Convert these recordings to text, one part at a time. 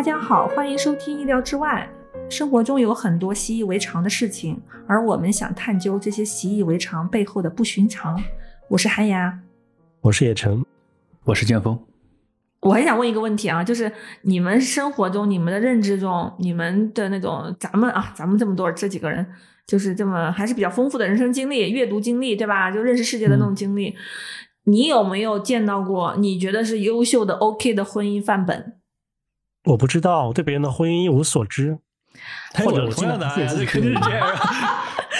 大家好，欢迎收听意料之外。生活中有很多习以为常的事情，而我们想探究这些习以为常背后的不寻常。我是韩牙，我是叶晨，我是剑锋。我很想问一个问题啊，就是你们生活中、你们的认知中、你们的那种咱们啊，咱们这么多这几个人，就是这么还是比较丰富的人生经历、阅读经历，对吧？就认识世界的那种经历，你有没有见到过你觉得是优秀的 OK 的婚姻范本？我不知道，我对别人的婚姻一无所知。或者同样的，这肯定是这样。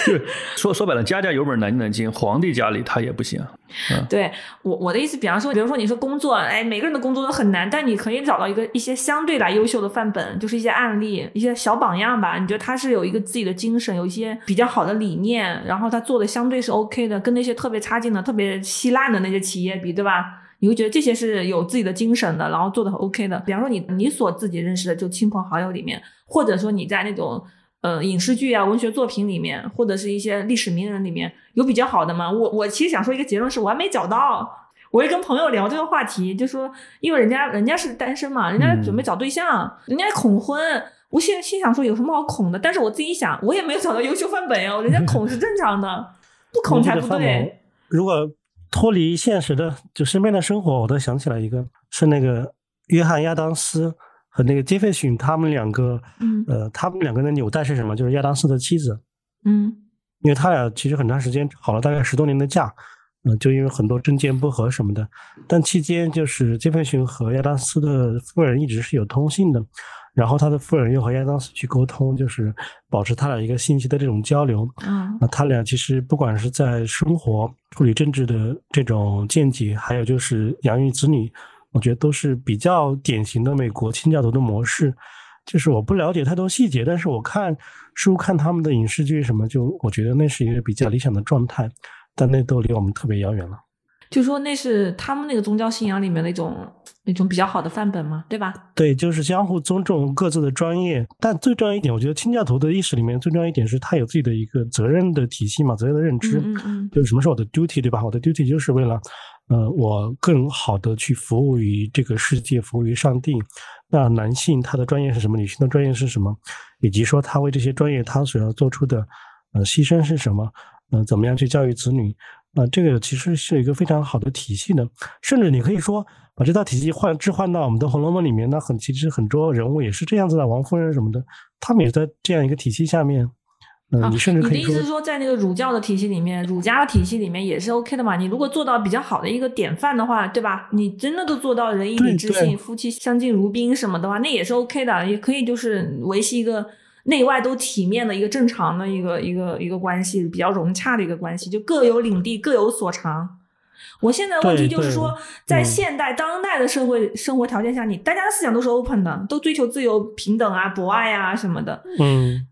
就说说白了，家家有本难念的经，皇帝家里他也不行。对我我的意思，比方说，比如说你说工作，哎，每个人的工作都很难，但你可以找到一个一些相对来优秀的范本，就是一些案例，一些小榜样吧。你觉得他是有一个自己的精神，有一些比较好的理念，然后他做的相对是 OK 的，跟那些特别差劲的、特别稀烂的那些企业比，对吧？你会觉得这些是有自己的精神的，然后做的很 OK 的。比方说你你所自己认识的就亲朋好友里面，或者说你在那种呃影视剧啊、文学作品里面，或者是一些历史名人里面有比较好的吗？我我其实想说一个结论是我还没找到。我也跟朋友聊这个话题，就说因为人家人家是单身嘛，人家准备找对象，人家恐婚。我心心想说有什么好恐的？但是我自己想，我也没有找到优秀范本呀。人家恐是正常的，不恐才不对。如果。脱离现实的，就身边的生活，我都想起来一个，是那个约翰亚当斯和那个杰斐逊他们两个，嗯，呃，他们两个人的纽带是什么？就是亚当斯的妻子，嗯，因为他俩其实很长时间吵了大概十多年的架，嗯，就因为很多政见不合什么的，但期间就是杰斐逊和亚当斯的夫人一直是有通信的。然后他的夫人又和亚当斯去沟通，就是保持他俩一个信息的这种交流。嗯，那他俩其实不管是在生活、处理政治的这种见解，还有就是养育子女，我觉得都是比较典型的美国清教徒的模式。就是我不了解太多细节，但是我看书、看他们的影视剧什么，就我觉得那是一个比较理想的状态，但那都离我们特别遥远了。就说那是他们那个宗教信仰里面的一种那种比较好的范本嘛，对吧？对，就是相互尊重各自的专业。但最重要一点，我觉得清教徒的意识里面最重要一点是他有自己的一个责任的体系嘛，责任的认知。嗯嗯。就是什么是我的 duty，对吧？我的 duty 就是为了，呃，我更好的去服务于这个世界，服务于上帝。那男性他的专业是什么？女性的专业是什么？以及说他为这些专业他所要做出的呃牺牲是什么？呃，怎么样去教育子女？啊，这个其实是一个非常好的体系的，甚至你可以说把这套体系换置换到我们的《红楼梦》里面，那很其实很多人物也是这样子的，王夫人什么的，他们也在这样一个体系下面。嗯，你甚至可以说，你的意思是说，在那个儒教的体系里面，儒家的体系里面也是 OK 的嘛？你如果做到比较好的一个典范的话，对吧？你真的都做到仁义礼智信，夫妻相敬如宾什么的话，那也是 OK 的，也可以就是维系一个。内外都体面的一个正常的一个一个一个关系，比较融洽的一个关系，就各有领地，各有所长。我现在问题就是说，在现代当代的社会生活条件下，你大家的思想都是 open 的，都追求自由、平等啊、博爱啊什么的。嗯，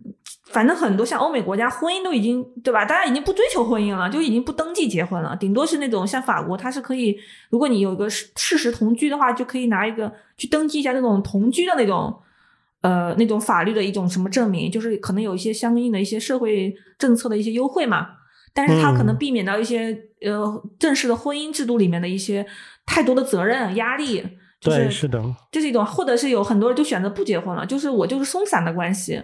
反正很多像欧美国家，婚姻都已经对吧？大家已经不追求婚姻了，就已经不登记结婚了，顶多是那种像法国，它是可以，如果你有个事实同居的话，就可以拿一个去登记一下那种同居的那种。呃，那种法律的一种什么证明，就是可能有一些相应的一些社会政策的一些优惠嘛，但是他可能避免到一些呃正式的婚姻制度里面的一些太多的责任压力，对，是的，这是一种，或者是有很多人就选择不结婚了，就是我就是松散的关系，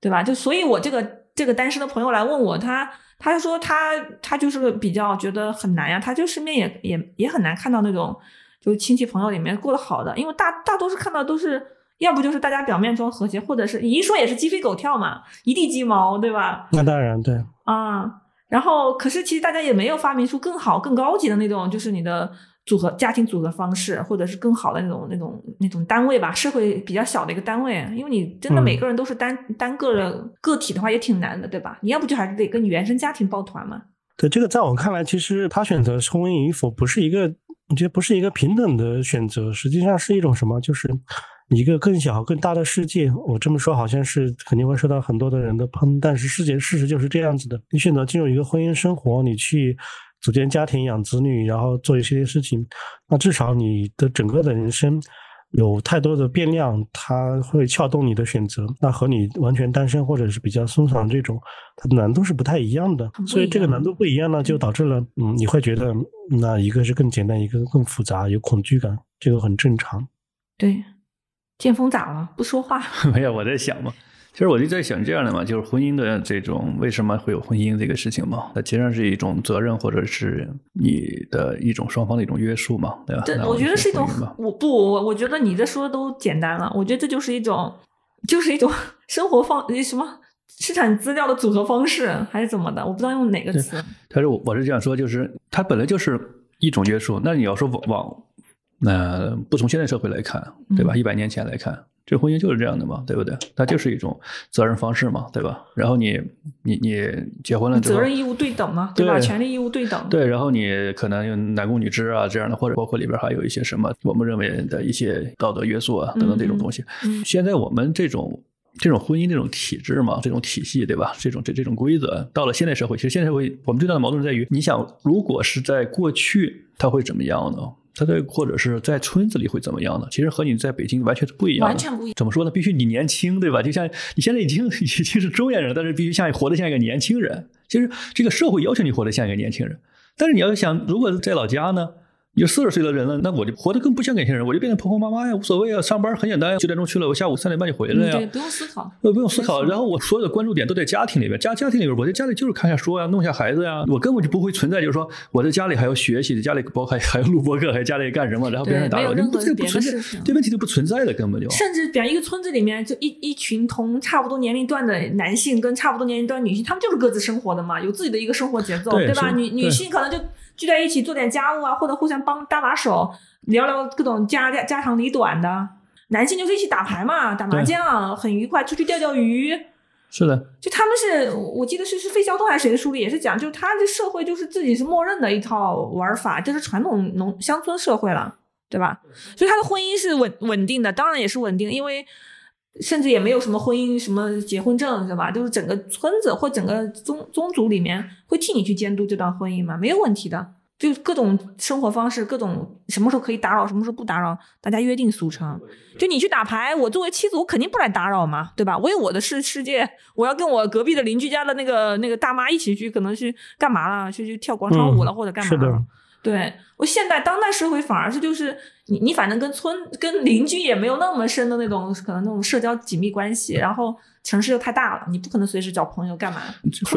对吧？就所以，我这个这个单身的朋友来问我，他他说他他就是比较觉得很难呀，他就身边也也也很难看到那种就是亲戚朋友里面过得好的，因为大大多数看到都是。要不就是大家表面中和谐，或者是你一说也是鸡飞狗跳嘛，一地鸡毛，对吧？那当然对啊。然后，可是其实大家也没有发明出更好、更高级的那种，就是你的组合家庭组合方式，或者是更好的那种、那种、那种单位吧，社会比较小的一个单位。因为你真的每个人都是单单个的个体的话，也挺难的，对吧？你要不就还是得跟你原生家庭抱团嘛。对这个，在我看来，其实他选择婚姻与否，不是一个，我觉得不是一个平等的选择，实际上是一种什么，就是。一个更小、更大的世界，我这么说好像是肯定会受到很多的人的喷，但是世界事实就是这样子的。你选择进入一个婚姻生活，你去组建家庭、养子女，然后做一些事情，那至少你的整个的人生有太多的变量，它会撬动你的选择。那和你完全单身或者是比较松散这种，它的难度是不太一样的。所以这个难度不一样呢，就导致了嗯，你会觉得那一个是更简单，一个更复杂，有恐惧感，这个很正常。对。剑锋咋了？不说话？没有，我在想嘛。其实我就在想这样的嘛，就是婚姻的这种为什么会有婚姻这个事情嘛？它其实上是一种责任，或者是你的一种双方的一种约束嘛，对吧？对，我觉得是一种我不，我我觉得你这说的都简单了。我觉得这就是一种，就是一种生活方什么市场资料的组合方式，还是怎么的？我不知道用哪个词。但是我我是这样说，就是它本来就是一种约束。那你要说往往那不从现在社会来看，对吧？嗯一百年前来看，这婚姻就是这样的嘛，对不对？它就是一种责任方式嘛，对吧？然后你你你结婚了之后，责任义务对等嘛，对吧？权利义务对等。对，然后你可能有男工女织啊这样的，或者包括里边还有一些什么我们认为的一些道德约束啊等等这种东西。嗯现在我们这种这种婚姻这种体制嘛，这种体系对吧？这种这这种规则，到了现代社会，其实现代社会我们最大的矛盾在于，你想，如果是在过去，它会怎么样呢？它在或者是在村子里会怎么样呢？其实和你在北京完全是不一样的，完全不一样怎么说呢？必须你年轻，对吧？就像你现在已经 已经是中年人了，但是必须像活得像一个年轻人。其实这个社会要求你活得像一个年轻人，但是你要想，如果在老家呢？你四十岁的人了，那我就活得更不像年轻人，我就变成婆婆妈妈呀，无所谓啊，上班很简单呀，九点钟去了，我下午三点半就回来嗯，呀。对，不用思考。呃，不用思考，然后我所有的关注点都在家庭里边，家家庭里边，我在家里就是看下书呀，弄下孩子呀，我根本就不会存在，就是说我在家里还要学习，在家里包括还还要录播课，还家里干什么，然后别人打扰，对没有任何这不这不存在这问题就不存在的，根本就。甚至比方一个村子里面，就一一群同差不多年龄段的男性跟差不多年龄段女性，他们就是各自生活的嘛，有自己的一个生活节奏，对吧？女女性可能就聚在一起做点家务啊，或者互相帮搭把手，聊聊各种家家家长里短的。男性就是一起打牌嘛，打麻对将，很愉快，出去钓钓鱼。是的，就他们是我记得是是费孝通还是谁的书里也是讲，就是他这社会就是自己是默认的一套玩法，这是传统农乡村社会了，对吧？所以他的婚姻是稳稳定的，当然也是稳定，因为甚至也没有什么婚姻什么结婚证，是吧？就是整个村子或整个宗宗族里面会替你去监督这段婚姻嘛，没有问题的。就各种生活方式，各种什么时候可以打扰，什么时候不打扰，大家约定俗成。就你去打牌，我作为妻子，我肯定不来打扰嘛，对吧？我有我的世世界，我要跟我隔壁的邻居家的那个那个大妈一起去，可能去干嘛了？去去跳广场舞了，嗯或者干嘛是的了？对我现代当代社会反而是就是你你反正跟村跟邻居也没有那么深的那种可能那种社交紧密关系，然后城市又太大了，你不可能随时找朋友干嘛？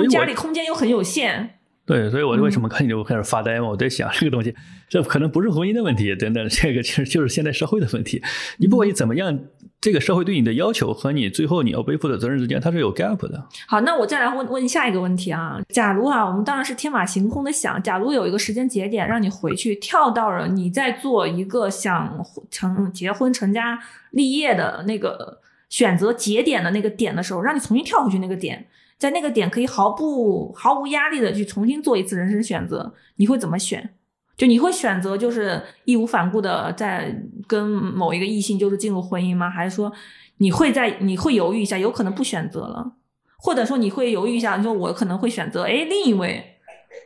家里空间又很有限，对，所以我为什嗯么看你就开始发呆嘛？我在想这个东西，这可能不是婚姻的问题，等等，这个其实就是现代社会的问题。你不管你怎么样，这个社会对你的要求和你最后你要背负的责任之间，它是有 gap 的。好，那我再来问问下一个问题啊。假如啊，我们当然是天马行空的想，假如有一个时间节点让你回去，跳到了你在做一个想成结婚成家立业的那个选择节点的那个点的时候，让你重新跳回去那个点，在那个点可以毫不毫无压力的去重新做一次人生选择，你会怎么选？就你会选择就是义无反顾的在跟某一个异性就是进入婚姻吗？还是说你会在你会犹豫一下，有可能不选择了？或者说你会犹豫一下，你说我可能会选择哎另一位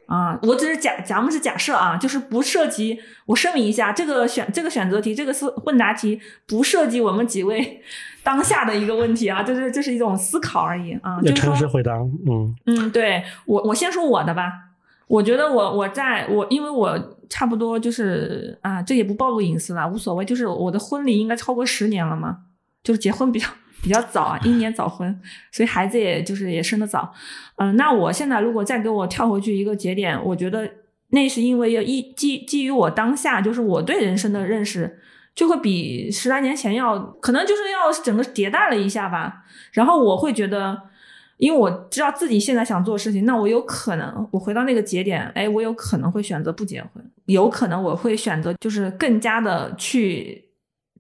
啊，我只是假咱们是假设啊，就是不涉及。我声明一下，这个选这个选择题，这个是问答题，不涉及我们几位 当下的一个问题啊，就是这是一种思考而已啊。要就是诚实回答，嗯，嗯，对我我先说我的吧。我觉得我我在我因为我差不多就是啊，这也不暴露隐私了，无所谓。就是我的婚礼应该超过十年了嘛，就是结婚比较比较早啊，英年早婚，所以孩子也就是也生的早。嗯、那我现在如果再给我跳回去一个节点，我觉得那是因为要一基基于我当下就是我对人生的认识，就会比十来年前要可能就是要整个迭代了一下吧。然后我会觉得。因为我知道自己现在想做的事情，那我有可能，我回到那个节点，哎，我有可能会选择不结婚，有可能我会选择就是更加的去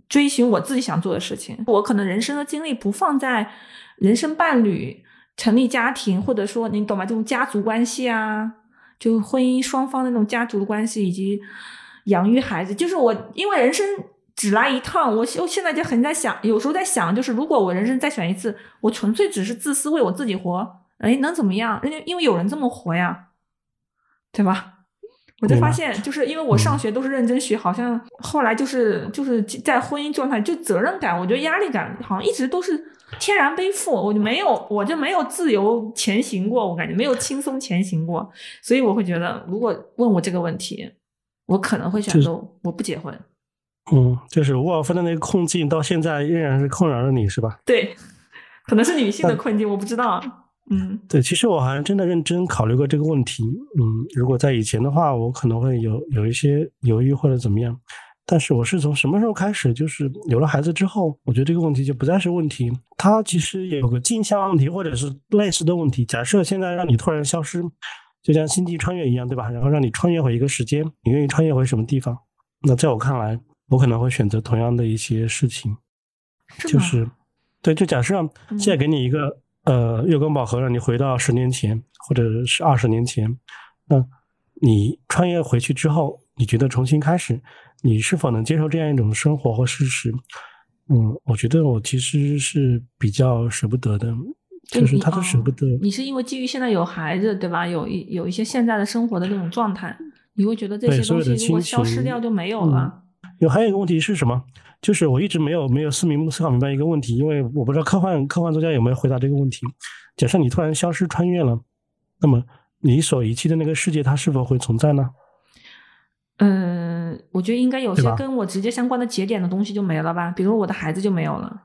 追寻我自己想做的事情。我可能人生的精力不放在人生伴侣、成立家庭，或者说你懂吗？这种家族关系啊，就婚姻双方的那种家族的关系，以及养育孩子。就是我因为人生。只来一趟，我我现在就很在想，有时候在想，就是如果我人生再选一次，我纯粹只是自私为我自己活，哎，能怎么样？人家因为有人这么活呀，对吧？我就发现，就是因为我上学都是认真学，好像后来就是就是在婚姻状态，就责任感，我觉得压力感好像一直都是天然背负，我就没有，我就没有自由前行过，我感觉没有轻松前行过，所以我会觉得，如果问我这个问题，我可能会选择我不结婚。嗯，就是沃尔夫的那个困境到现在仍然是困扰着你，是吧？对，可能是女性的困境，我不知道。嗯，对，其实我好像真的认真考虑过这个问题。嗯，如果在以前的话，我可能会有有一些犹豫或者怎么样。但是我是从什么时候开始，就是有了孩子之后，我觉得这个问题就不再是问题。它其实也有个镜像问题，或者是类似的问题。假设现在让你突然消失，就像星际穿越一样，对吧？然后让你穿越回一个时间，你愿意穿越回什么地方？那在我看来，我可能会选择同样的一些事情，就是对，就假设现在给你一个。呃，月光宝盒让你回到十年前，或者是二十年前，那你穿越回去之后，你觉得重新开始，你是否能接受这样一种生活或事实？嗯，我觉得我其实是比较舍不得的，就是他都舍不得。你是因为基于现在有孩子，对吧？有一有一些现在的生活的那种状态，你会觉得这些东西如果消失掉就没有了。有还有一个问题是什么？就是我一直没有没有思明思考明白一个问题，因为我不知道科幻科幻作家有没有回答这个问题。假设你突然消失穿越了，那么你所遗弃的那个世界，它是否会存在呢？嗯，我觉得应该有些跟我直接相关的节点的东西就没了吧，比如我的孩子就没有了，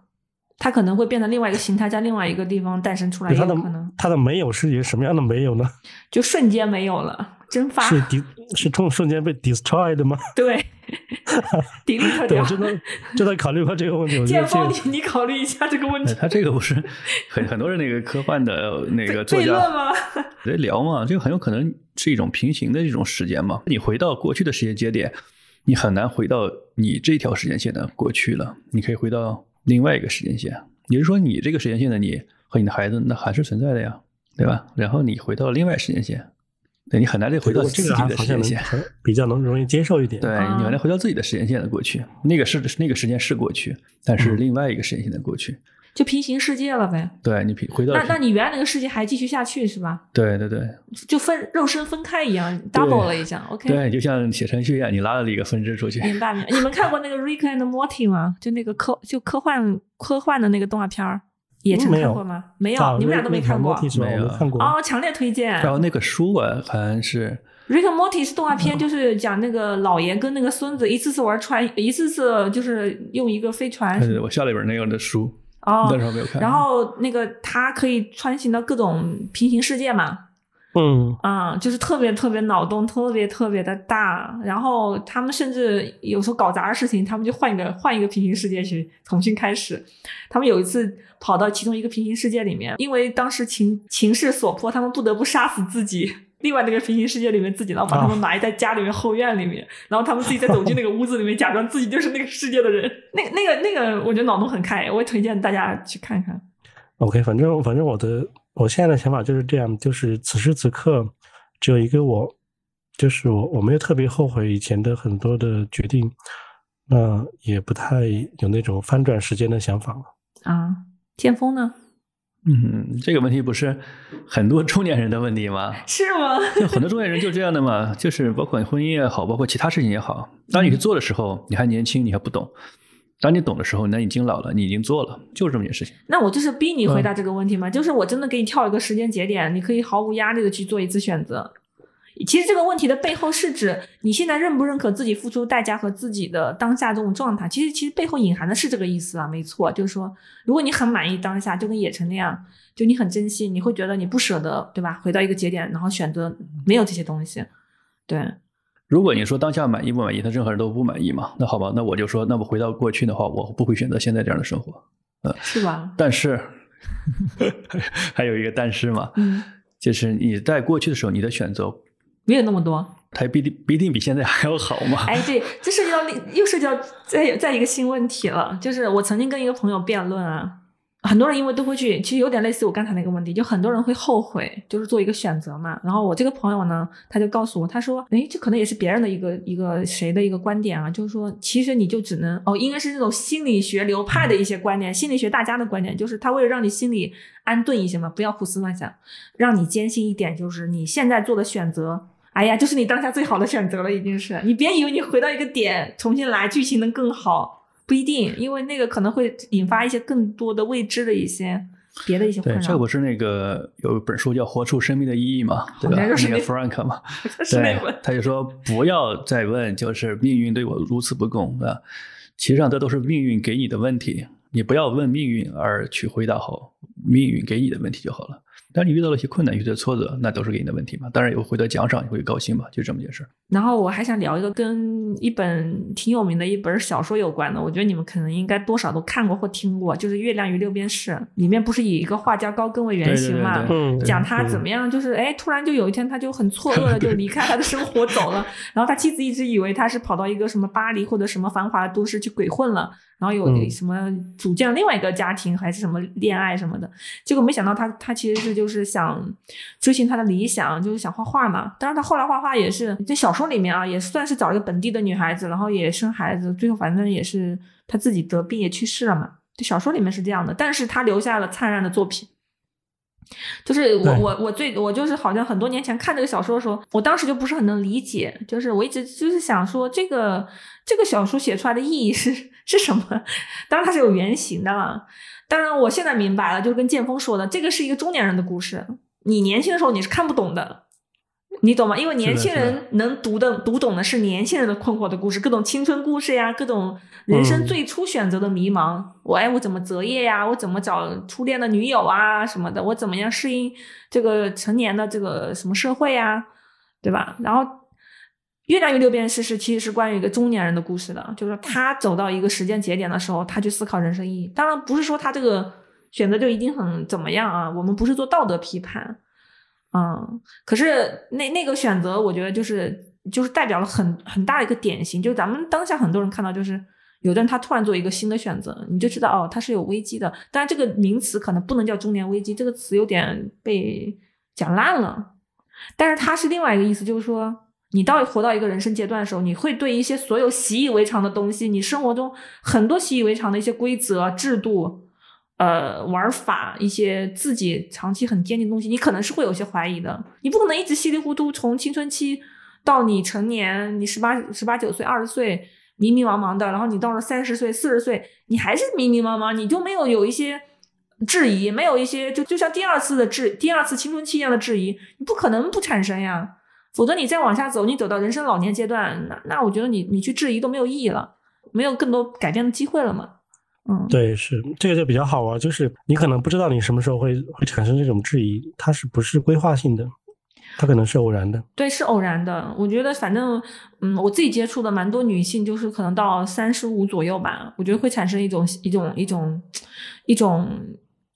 他可能会变成另外一个形态，在另外一个地方诞生出来，有可能。他的没有是一个什么样的没有呢？就瞬间没有了。蒸发是敌是冲瞬间被 destroyed 吗？对，敌力特点。真的就在考虑过这个问题。建锋，你你考虑一下这个问题。他这个不是很很多人那个科幻的那个作家吗？在聊嘛，这个很有可能是一种平行的一种时间嘛。你回到过去的时间节点，你很难回到你这条时间线的过去了。你可以回到另外一个时间线，也就是说，你这个时间线的你和你的孩子，那还是存在的呀，对吧？然后你回到另外时间线。对你很难再回到自己的时间线，比较能容易接受一点。对你很难回到自己的时间线的过去，那个是那个时间是过去，但是另外一个时间线的过去，就平行世界了呗。对你平回到那那你原来那个世界还继续下去是吧？对对对，就分肉身分开一样，double 了一下。OK，对，就像写程序一样，你拉了一个分支出去。明白明白。你们看过那个 Rick and Morty 吗？就那个科就科幻科幻的那个动画片儿。也看过吗？没有，你们俩都没看过。没有看过哦，强烈推荐。然后那个书啊，好像是《Rick and Morty》是动画片，就是讲那个老爷跟那个孙子一次次玩船，一次次就是用一个飞船。我下了一本那样的书哦，但是没有看。然后那个他可以穿行到各种平行世界嘛。嗯啊，就是特别特别脑洞特别特别的大，然后他们甚至有时候搞砸的事情，他们就换一个换一个平行世界去重新开始。他们有一次跑到其中一个平行世界里面，因为当时情情势所迫，他们不得不杀死自己。另外那个平行世界里面自己，然后把他们埋在家里面后院里面，然后他们自己再走进那个屋子里面，假装自己就是那个世界的人。那那个那个，我觉得脑洞很开，我也推荐大家去看看。OK，反正反正我的。我现在的想法就是这样，就是此时此刻只有一个我，就是我，我没有特别后悔以前的很多的决定，那也不太有那种翻转时间的想法了。啊，剑锋呢？嗯，这个问题不是很多中年人的问题吗？是吗？很多中年人就这样的嘛，就是包括婚姻也好，包括其他事情也好，当你去做的时候，你还年轻，你还不懂。当你懂的时候，那已经老了，你已经做了，就是这么件事情。那我就是逼你回答这个问题吗？就是我真的给你跳一个时间节点，你可以毫无压力的去做一次选择。其实这个问题的背后是指你现在认不认可自己付出代价和自己的当下这种状态。其实其实背后隐含的是这个意思啊，没错，就是说，如果你很满意当下，就跟野城那样，就你很珍惜，你会觉得你不舍得，对吧？回到一个节点，然后选择没有这些东西，对。如果你说当下满意不满意，他任何人都不满意嘛？那好吧，那我就说，那么回到过去的话，我不会选择现在这样的生活，嗯，是吧？但是 还有一个但是嘛，嗯，就是你在过去的时候，你的选择没有那么多，它必定不一定比现在还要好嘛？哎，对，这涉及到又涉及到再再一个新问题了，就是我曾经跟一个朋友辩论啊。很多人因为都会去，其实有点类似我刚才那个问题，就很多人会后悔，就是做一个选择嘛。然后我这个朋友呢，他就告诉我，他说：“哎，这可能也是别人的一个一个谁的一个观点啊，就是说，其实你就只能哦，应该是那种心理学流派的一些观点，心理学大家的观点，就是他为了让你心里安顿一些嘛，不要胡思乱想，让你坚信一点，就是你现在做的选择，哎呀，就是你当下最好的选择了，已经是你别以为你回到一个点重新来，剧情能更好。”不一定，因为那个可能会引发一些更多的未知的一些别的一些困对，扰。这不是那个有一本书叫《活出生命的意义》嘛，对吧？那个那 Frank 嘛，是那对，他就说不要再问，就是命运对我如此不公啊。其实上这都是命运给你的问题，你不要问命运而去回答好命运给你的问题就好了。当你遇到了一些困难、遇到挫折，那都是给你的问题嘛。当然有获得奖赏，你会高兴嘛，就这么件事。然后我还想聊一个跟一本挺有名的一本小说有关的，我觉得你们可能应该多少都看过或听过，就是《月亮与六便士》，里面不是以一个画家高更为原型嘛，讲他怎么样，就是哎，突然就有一天他就很错愕的就离开他的生活走了，然后他妻子一直以为他是跑到一个什么巴黎或者什么繁华的都市去鬼混了，然后有嗯什么组建了另外一个家庭，还是什么恋爱什么的，结果没想到他他其实是就是想追寻他的理想，就是想画画嘛。当然他后来画画也是在小说里面啊，也算是找一个本地的女孩子，然后也生孩子，最后反正也是他自己得病也去世了嘛。就小说里面是这样的，但是他留下了灿烂的作品。就是我我我最我就是好像很多年前看这个小说的时候，我当时就不是很能理解，就是我一直就是想说这个这个小说写出来的意义是是什么？当然它是有原型的了。当然我现在明白了，就是跟剑锋说的，这个是一个中年人的故事，你年轻的时候你是看不懂的。你懂吗？因为年轻人能读的读懂的是年轻人的困惑的故事，各种青春故事呀，各种人生嗯最初选择的迷茫。我哎，我怎么择业呀？我怎么找初恋的女友啊什么的？我怎么样适应这个成年的这个什么社会呀？对吧？然后《月亮与六便士》是其实是关于一个中年人的故事的，就是他走到一个时间节点的时候，他去思考人生意义。当然不是说他这个选择就一定很怎么样啊，我们不是做道德批判。嗯，可是那那个选择，我觉得就是就是代表了很很大的一个典型，就是咱们当下很多人看到，就是有的人他突然做一个新的选择，你就知道哦，他是有危机的。当然，这个名词可能不能叫中年危机，这个词有点被讲烂了。但是它是另外一个意思，就是说，你到活到一个人生阶段的时候，你会对一些所有习以为常的东西，你生活中很多习以为常的一些规则、制度。呃，玩法一些自己长期很坚定的东西，你可能是会有些怀疑的。你不可能一直稀里糊涂从青春期到你成年，你十八、十八九岁、二十岁迷迷茫茫的，然后你到了三十岁、四十岁，你还是迷迷茫茫，你就没有有一些质疑，没有一些就就像第二次的质、第二次青春期一样的质疑，你不可能不产生呀。否则你再往下走，你走到人生老年阶段，那那我觉得你你去质疑都没有意义了，没有更多改变的机会了嘛。嗯，对，是这个就比较好玩，就是你可能不知道你什么时候会会产生这种质疑，它是不是规划性的？它可能是偶然的。对，是偶然的。我觉得反正，嗯，我自己接触的蛮多女性，就是可能到三十五左右吧，我觉得会产生一种一种一种一种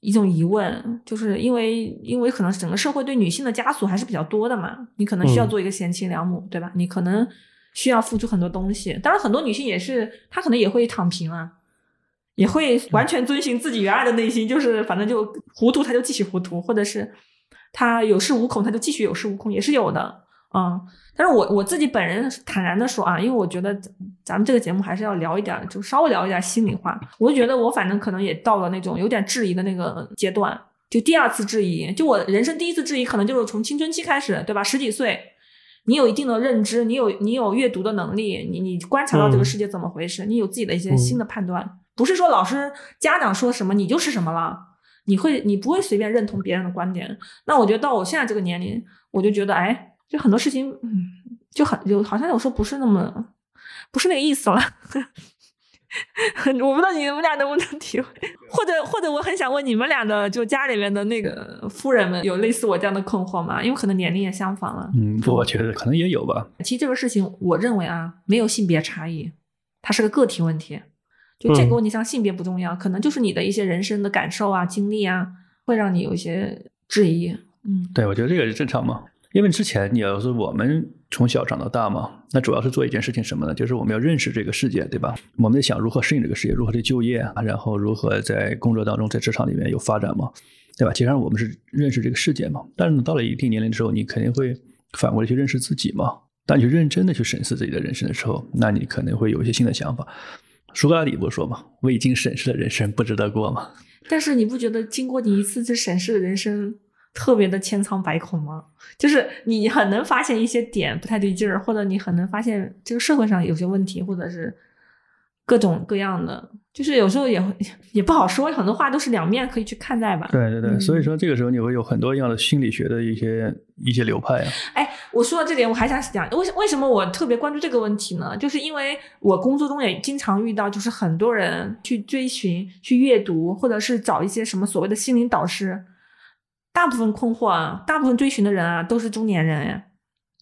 一种疑问，就是因为因为可能整个社会对女性的枷锁还是比较多的嘛，你可能需要嗯做一个贤妻良母，对吧？你可能需要付出很多东西。当然，很多女性也是，她可能也会躺平啊。也会完全遵循自己原来的内心，就是反正就糊涂，她就继续糊涂，或者是她有恃无恐，她就继续有恃无恐，也是有的。嗯，但是我我自己本人坦然的说啊，因为我觉得咱咱们这个节目还是要聊一点，就稍微聊一点心里话。我就觉得我反正可能也到了那种有点质疑的那个阶段，就第二次质疑，就我人生第一次质疑，可能就是从青春期开始，对吧？十几岁，你有一定的认知，你有你有阅读的能力，你你观察到这个嗯世界怎么回事，你有自己的一些嗯新的判断，不是说老师家长说什么你就是什么了。你会，你不会随便认同别人的观点。那我觉得到我现在这个年龄，我就觉得，哎，就很多事情，嗯，就很有好像有时候不是那么，不是那个意思了。我不知道你们俩能不能体会，或者或者我很想问你们俩的，就家里面的那个夫人们，有类似我这样的困惑吗？因为可能年龄也相仿了。嗯，我觉得可能也有吧。其实这个事情，我认为啊，没有性别差异，它是个个体问题。就这个嗯问题上，性别不重要，可能就是你的一些人生的感受啊、经历啊，会让你有一些质疑。嗯，对，我觉得这个是正常嘛。因为之前你要是我们从小长到大嘛，那主要是做一件事情什么呢？就是我们要认识这个世界，对吧？我们在想如何适应这个世界，如何去就业，然后如何在工作当中、在职场里面有发展嘛，对吧？其实我们是认识这个世界嘛。但是呢，到了一定年龄之后，你肯定会反过来去认识自己嘛。当你认真的去审视自己的人生的时候，那你可能会有一些新的想法。苏格拉底不是说嘛，未经审视的人生不值得过嘛。但是你不觉得经过你一次次审视的人生，特别的千疮百孔吗？就是你很能发现一些点不太对劲儿，或者你很能发现这个社会上有些问题，或者是各种各样的，就是有时候也会也不好说，很多话都是两面可以去看待吧。对对对，嗯所以说这个时候你会有很多样的心理学的一些一些流派啊。哎，我说到这点，我还想讲，为什为什么我特别关注这个问题呢？就是因为我工作中也经常遇到，就是很多人去追寻、去阅读，或者是找一些什么所谓的心灵导师，大部分困惑啊，大部分追寻的人啊，都是中年人呀。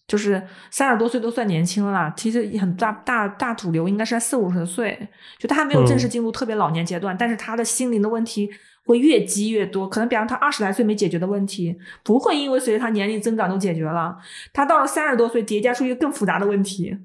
就是三十多岁都算年轻了啦，其实很大大大主流应该是在四五十岁，就他还没有正式进入特别老年阶段，但是他的心灵的问题会越积越多，可能比方他二十来岁没解决的问题，不会因为随着他年龄增长都解决了，他到了三十多岁叠加出一个更复杂的问题，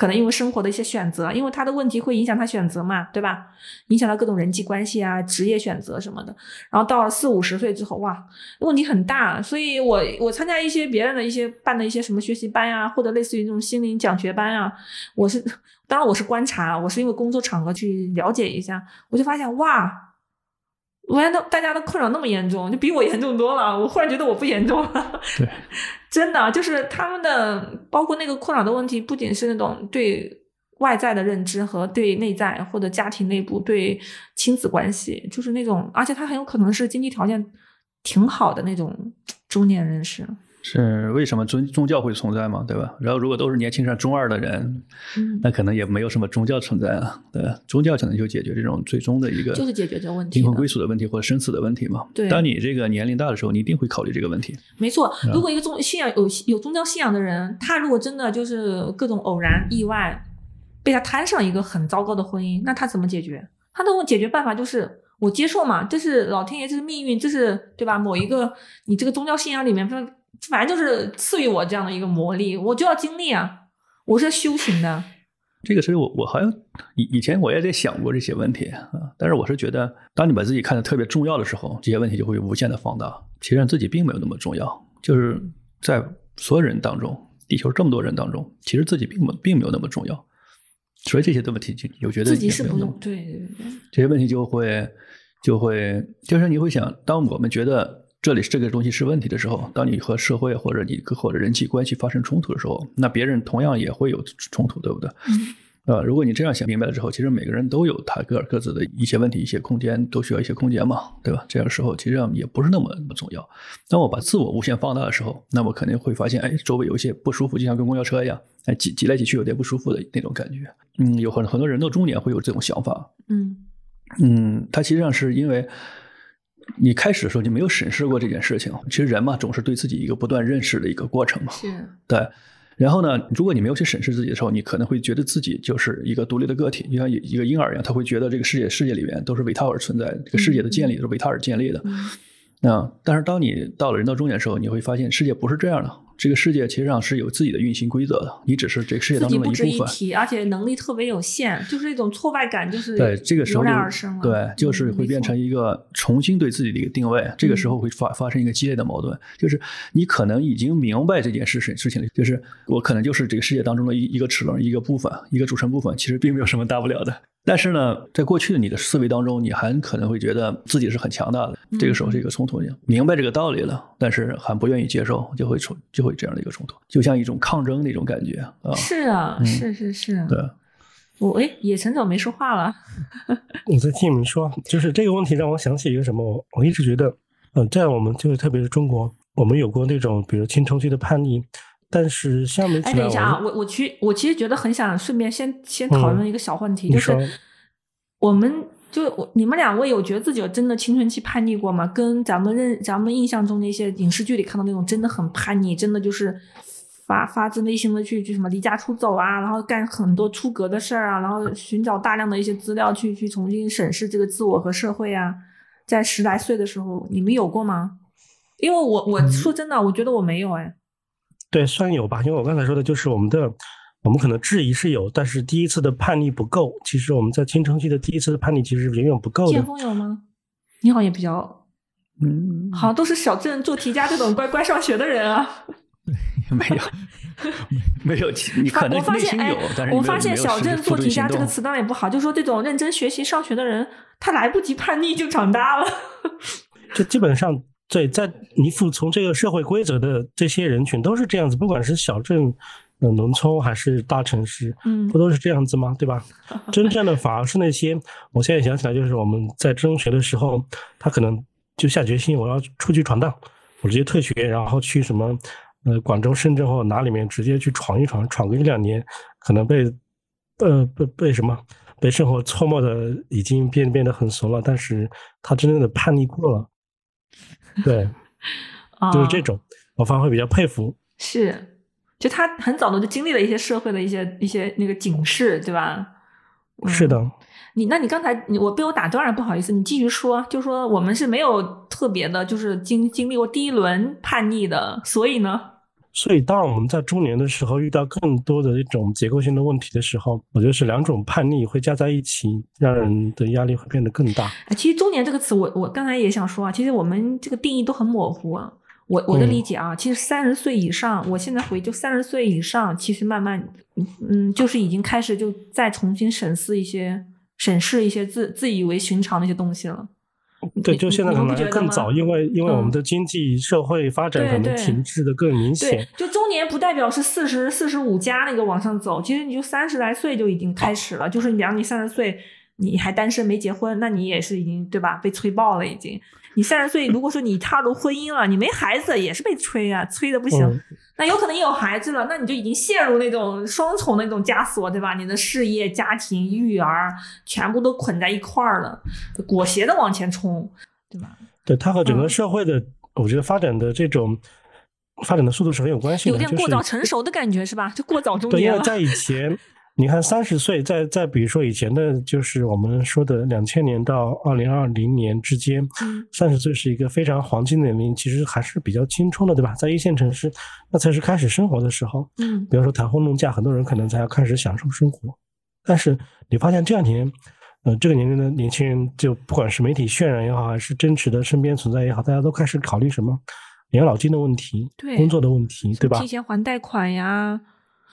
可能因为生活的一些选择，因为他的问题会影响他选择嘛，对吧？影响到各种人际关系啊、职业选择什么的。然后到了四五十岁之后，哇，问题很大。所以我我参加一些别人的一些办的一些什么学习班呀、或者类似于这种心灵讲学班啊，我是当然我是观察，我是因为工作场合去了解一下，我就发现哇。原来都大家的困扰那么严重，就比我严重多了。我忽然觉得我不严重了。对，真的就是他们的，包括那个困扰的问题，不仅是那种对外在的认知和对内在或者家庭内部对亲子关系，就是那种，而且他很有可能是经济条件挺好的那种中年人士。是为什么宗宗教会存在嘛，对吧？然后如果都是年轻上中二的人，嗯，那可能也没有什么宗教存在了。对，宗教可能就解决这种最终的一个就是解决这个问题灵魂归属的问题或者生死的问题嘛。对当你这个年龄大的时候，你一定会考虑这个问题。没错，嗯如果一个宗信仰有有宗教信仰的人，他如果真的就是各种偶然意外被他摊上一个很糟糕的婚姻，那他怎么解决？他的解决办法就是我接受嘛，这是老天爷，这是命运，这是对吧？某一个你这个宗教信仰里面，反反正就是赐予我这样的一个魔力，我就要经历啊，我是修行的。这个是我我好像以以前我也在想过这些问题啊，但是我是觉得，当你把自己看得特别重要的时候，这些问题就会无限的放大。其实自己并没有那么重要，就是在所有人当中，地球这么多人当中，其实自己并没并没有那么重要。所以这些的问题，就我觉得自己是不用对对对，这些问题就会就会就是你会想，当我们觉得这里这个东西是问题的时候，当你和社会或者你或者人际关系发生冲突的时候，那别人同样也会有冲突，对不对？嗯呃，如果你这样想明白了之后，其实每个人都有他各各自的一些问题、一些空间，都需要一些空间嘛，对吧？这样的时候，其实上也不是那么那么重要。当我把自我无限放大的时候，那我肯定会发现，哎，周围有一些不舒服，就像跟公交车一样，哎，挤挤来挤去有点不舒服的那种感觉。嗯，有很很多人到中年会有这种想法，嗯嗯，他其实上是因为你开始的时候你没有审视过这件事情。其实人嘛，总是对自己一个不断认识的一个过程嘛。是对。然后呢，如果你没有去审视自己的时候，你可能会觉得自己就是一个独立的个体，就像一个婴儿一样，他会觉得这个世界世界里面都是为他而存在，这个世界的建立都是为他而建立的。嗯啊，但是当你到了人到中年的时候，你会发现世界不是这样的。这个世界其实上是有自己的运行规则的，你只是这个世界当中的一部分。而且能力特别有限，就是一种挫败感，就是对，这个时候油就然而生了。对，就是会变成一个重新对自己的一个定位。这个时候会发发生一个激烈的矛盾，就是你可能已经明白这件事事事情了，就是我可能就是这个世界当中的一一个齿轮，一个部分，一个组成部分，其实并没有什么大不了的。但是呢，在过去的你的思维当中，你还可能会觉得自己是很强大的。这个时候是一个冲突，明白这个道理了，但是还不愿意接受，就会冲就会这样的一个冲突，就像一种抗争那种感觉啊。是啊，嗯是是是。对，我哎，野城怎么没说话了？我在听你们说，就是这个问题让我想起一个什么，我我一直觉得，嗯、在我们就是特别是中国，我们有过那种比如青春期的叛逆，但是相比起哎，等一下啊，我我我其我其实觉得很想顺便先先讨论一个小问题，嗯就是我们就我你们两位有觉得自己有真的青春期叛逆过吗？跟咱们认咱们印象中那些影视剧里看到那种真的很叛逆，真的就是发发自内心的去去什么离家出走啊，然后干很多出格的事儿啊，然后寻找大量的一些资料去去重新审视这个自我和社会啊，在十来岁的时候，你们有过吗？因为我我嗯说真的，我觉得我没有哎。对算有吧，因为我刚才说的就是我们的，我们可能质疑是有，但是第一次的叛逆不够。其实我们在青春期的第一次的叛逆其实远远不够的剑的。锋有吗？你好像也比较，嗯，好像都是小镇做题家这种乖乖上学的人啊。没有，没有，你可能我发现，哎内心有，但是，你没有我发现“没有实小镇做题家”这个词当然也不好，就是说这种认真学习上学的人，他来不及叛逆就长大了。就基本上对，在你服从这个社会规则的这些人群都是这样子，不管是小镇呃农村还是大城市，嗯不都是这样子吗？对吧？真正的反而是那些，我现在想起来，就是我们在中学的时候，他可能就下决心我要出去闯荡，我直接退学，然后去什么呃广州、深圳或者哪里面直接去闯一闯，闯个一两年，可能被呃被被什么被生活搓磨的已经变变得很熟了，但是他真正的叛逆过了，对，就是这啊种，我反而会比较佩服。是，就他很早的就经历了一些社会的一些一些那个警示，对吧？嗯是的，你那你刚才你我被我打断了，不好意思，你继续说，就说我们是没有特别的，就是经经历过第一轮叛逆的，所以呢，所以，当我们在中年的时候遇到更多的一种结构性的问题的时候，我觉得是两种叛逆会加在一起，让人的压力会变得更大。哎其实“中年”这个词我，我刚才也想说啊，其实我们这个定义都很模糊啊。我我的理解啊，其实三十岁以上，我现在回就三十岁以上，其实慢慢，嗯，就是已经开始就再重新审视一些、审视一些自自以为寻常的一些东西了。对，就现在可能更早，因为因为我们嗯的经济社会发展可能停滞的更明对显。，就中年不代表是四十四十五加那个往上走，其实你就三十来岁就已经开始了。就是你比方你三十岁你还单身没结婚，那你也是已经对吧？被催爆了已经。你三十岁，如果说你踏入婚姻了，你没孩子也是被催啊，催的不行。嗯那有可能你有孩子了，那你就已经陷入那种双重的那种枷锁，对吧？你的事业、家庭、育儿全部都捆在一块儿了，裹挟的往前冲，对吧？对，它和整个嗯社会的，我觉得发展的这种发展的速度是很有关系的。有点过早成熟的感觉是吧？就过早中对，因年了。为在以前，你看三十岁，在在比如说以前的，就是我们说的两千年到二零二零年之间嗯，三十岁是一个非常黄金的年龄，其实还是比较青春的，对吧？在一线城市，那才是开始生活的时候。嗯比方说谈婚论嫁，很多人可能才要开始享受生活。但是你发现这两年，呃，这个年龄的年轻人，就不管是媒体渲染也好，还是真实的身边存在也好，大家都开始考虑什么养老金的问题，对工作的问题，对吧提？前还贷款呀，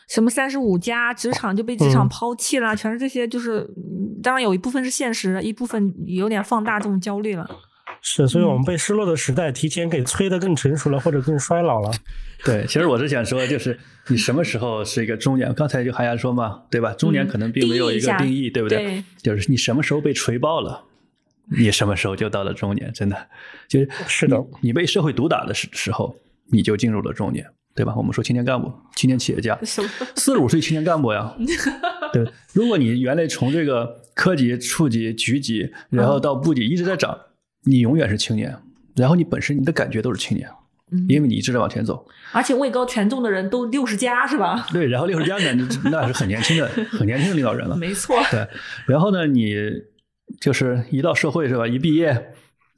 什么三十五加，职场就被职场嗯抛弃了，全是这些，就是嗯当然有一部分是现实，一部分有点放大这种焦虑了。是，所以我们嗯被失落的时代提前给催得更成熟了，或者更衰老了。对，其实我是想说，就是你什么时候是一个中年？刚才就韩阳说嘛，对吧？中年嗯可能并没有一个定义，对不对就是你什么时候被锤爆了，你什么时候就到了中年，真的，就是是的，你被社会毒打的时时候，你就进入了中年，对吧？我们说青年干部、青年企业家，四十五岁青年干部呀，对。如果你原来从这个科级、处级、局级，然后到部级一直在涨，你永远是青年，然后你本身你的感觉都是青年，嗯因为你一直在往前走。而且位高权重的人都六十加是吧？对，然后六十加呢，那是很年轻的、很年轻的领导人了。没错，对，然后呢，你就是一到社会是吧？一毕业，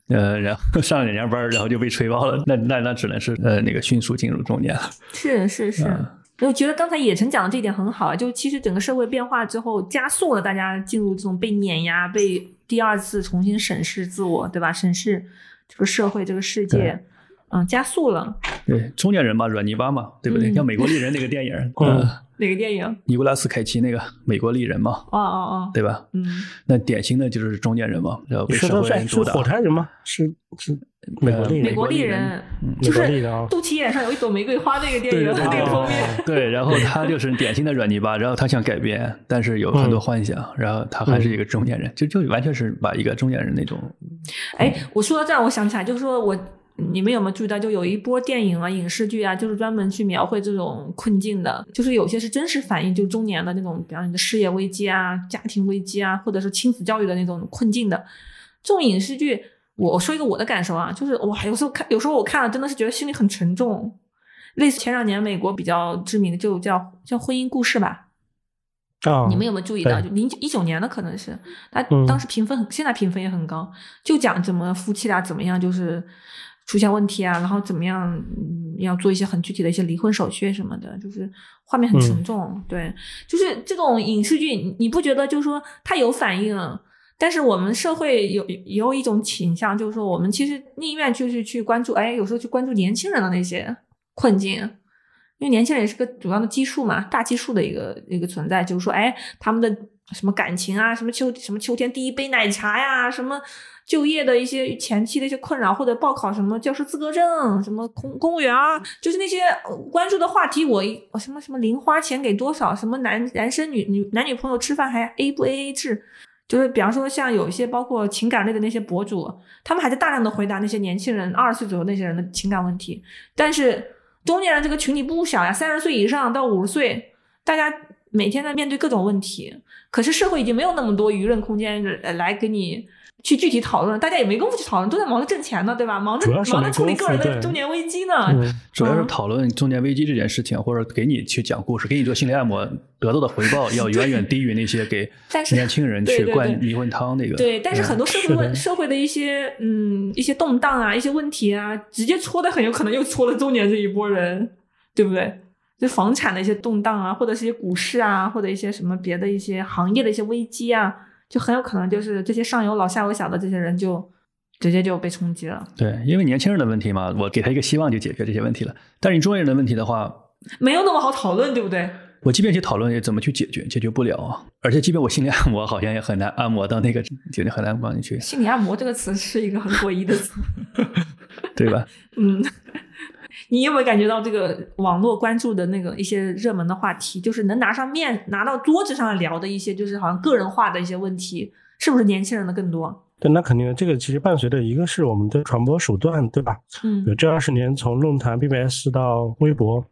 呃，然后上了两年班，然后就被吹爆了，那那那只能是呃那个迅速进入中年了。是是是。嗯我觉得刚才野城讲的这一点很好啊，就其实整个社会变化之后，加速了大家进入这种被碾压、被第二次重新审视自我，对吧？审视这个社会、这个世界，嗯，加速了。对，中年人嘛，软泥巴嘛，对不对？嗯像美国丽人那个电影，嗯呃，哪个电影？尼古拉斯凯奇那个美国丽人嘛，哦哦哦，对吧？嗯，那典型的就是中年人嘛，然后被社会毒打。火柴人吗？是是美国呃丽人美国丽丽人就是肚脐眼上有一朵玫瑰花那个电影，对对对那个对封面。对，然后他就是典型的软泥巴，然后他想改变，但是有很多嗯幻想，然后他还是一个中年人，就就完全是把一个中年人那种哎，我说到这儿，我想起来，就是说我你们有没有注意到，就有一波电影啊、影视剧啊，就是专门去描绘这种困境的，就是有些是真实反映就中年的那种，比方你的事业危机啊、家庭危机啊，或者是亲子教育的那种困境的这种影视剧。我我说一个我的感受啊，就是哇，有时候看，有时候我看了真的是觉得心里很沉重。类似前两年美国比较知名的就叫叫《婚姻故事》吧，啊，你们有没有注意到？就零一九年的可能是，他嗯当时评分很，现在评分也很高，就讲怎么夫妻俩怎么样就是出现问题啊，然后怎么样、嗯、要做一些很具体的一些离婚手续什么的，就是画面很沉嗯重。对，就是这种影视剧，你你不觉得就是说它有反应？但是我们社会有也有一种倾向，就是说我们其实宁愿就是去关注，哎，有时候去关注年轻人的那些困境。因为年轻人也是个主要的基数嘛，大基数的一个一个存在，就是说，哎，他们的什么感情啊，什么秋什么秋天第一杯奶茶呀，什么就业的一些前期的一些困扰，或者报考什么教师资格证，什么公公务员啊，就是那些关注的话题，我什么什么零花钱给多少，什么男男生女女男女朋友吃饭还 A 不 A A 制。就是比方说，像有一些包括情感类的那些博主，他们还在大量的回答那些年轻人二十岁左右那些人的情感问题。但是中年人这个群体不小呀，三十岁以上到五十岁，大家每天在面对各种问题，可是社会已经没有那么多舆论空间来给你。去具体讨论，大家也没工夫去讨论，都在忙着挣钱呢，对吧？忙着忙着处理个人的中年危机呢。主要是讨论中年危机这件事情，或者给你去讲故事，给你做心理按摩，得到的回报 要远远低于那些给年轻人去灌迷魂汤那个。对，但是很多社会问社会的一些嗯一些动荡啊，一些问题啊，直接戳的很有可能又戳了中年这一波人，对不对？就房产的一些动荡啊，或者是一些股市啊，或者一些什么别的一些行业的一些危机啊。就很有可能就是这些上有老下有小的这些人就直接就被冲击了。对，因为年轻人的问题嘛，我给他一个希望就解决这些问题了。但是你中年人的问题的话，没有那么好讨论，对不对？我即便去讨论，也怎么去解决？解决不了啊！而且即便我心理按摩，好像也很难按摩到那个，解决很难帮你去。心理按摩这个词是一个很诡异的词，对吧？嗯。你有没有感觉到这个网络关注的那个一些热门的话题，就是能拿上面拿到桌子上聊的一些，就是好像个人化的一些问题，是不是年轻人的更多？对，那肯定的。这个其实伴随着一个是我们的传播手段，对吧？嗯，有这二十年，从论坛、BBS 到微博，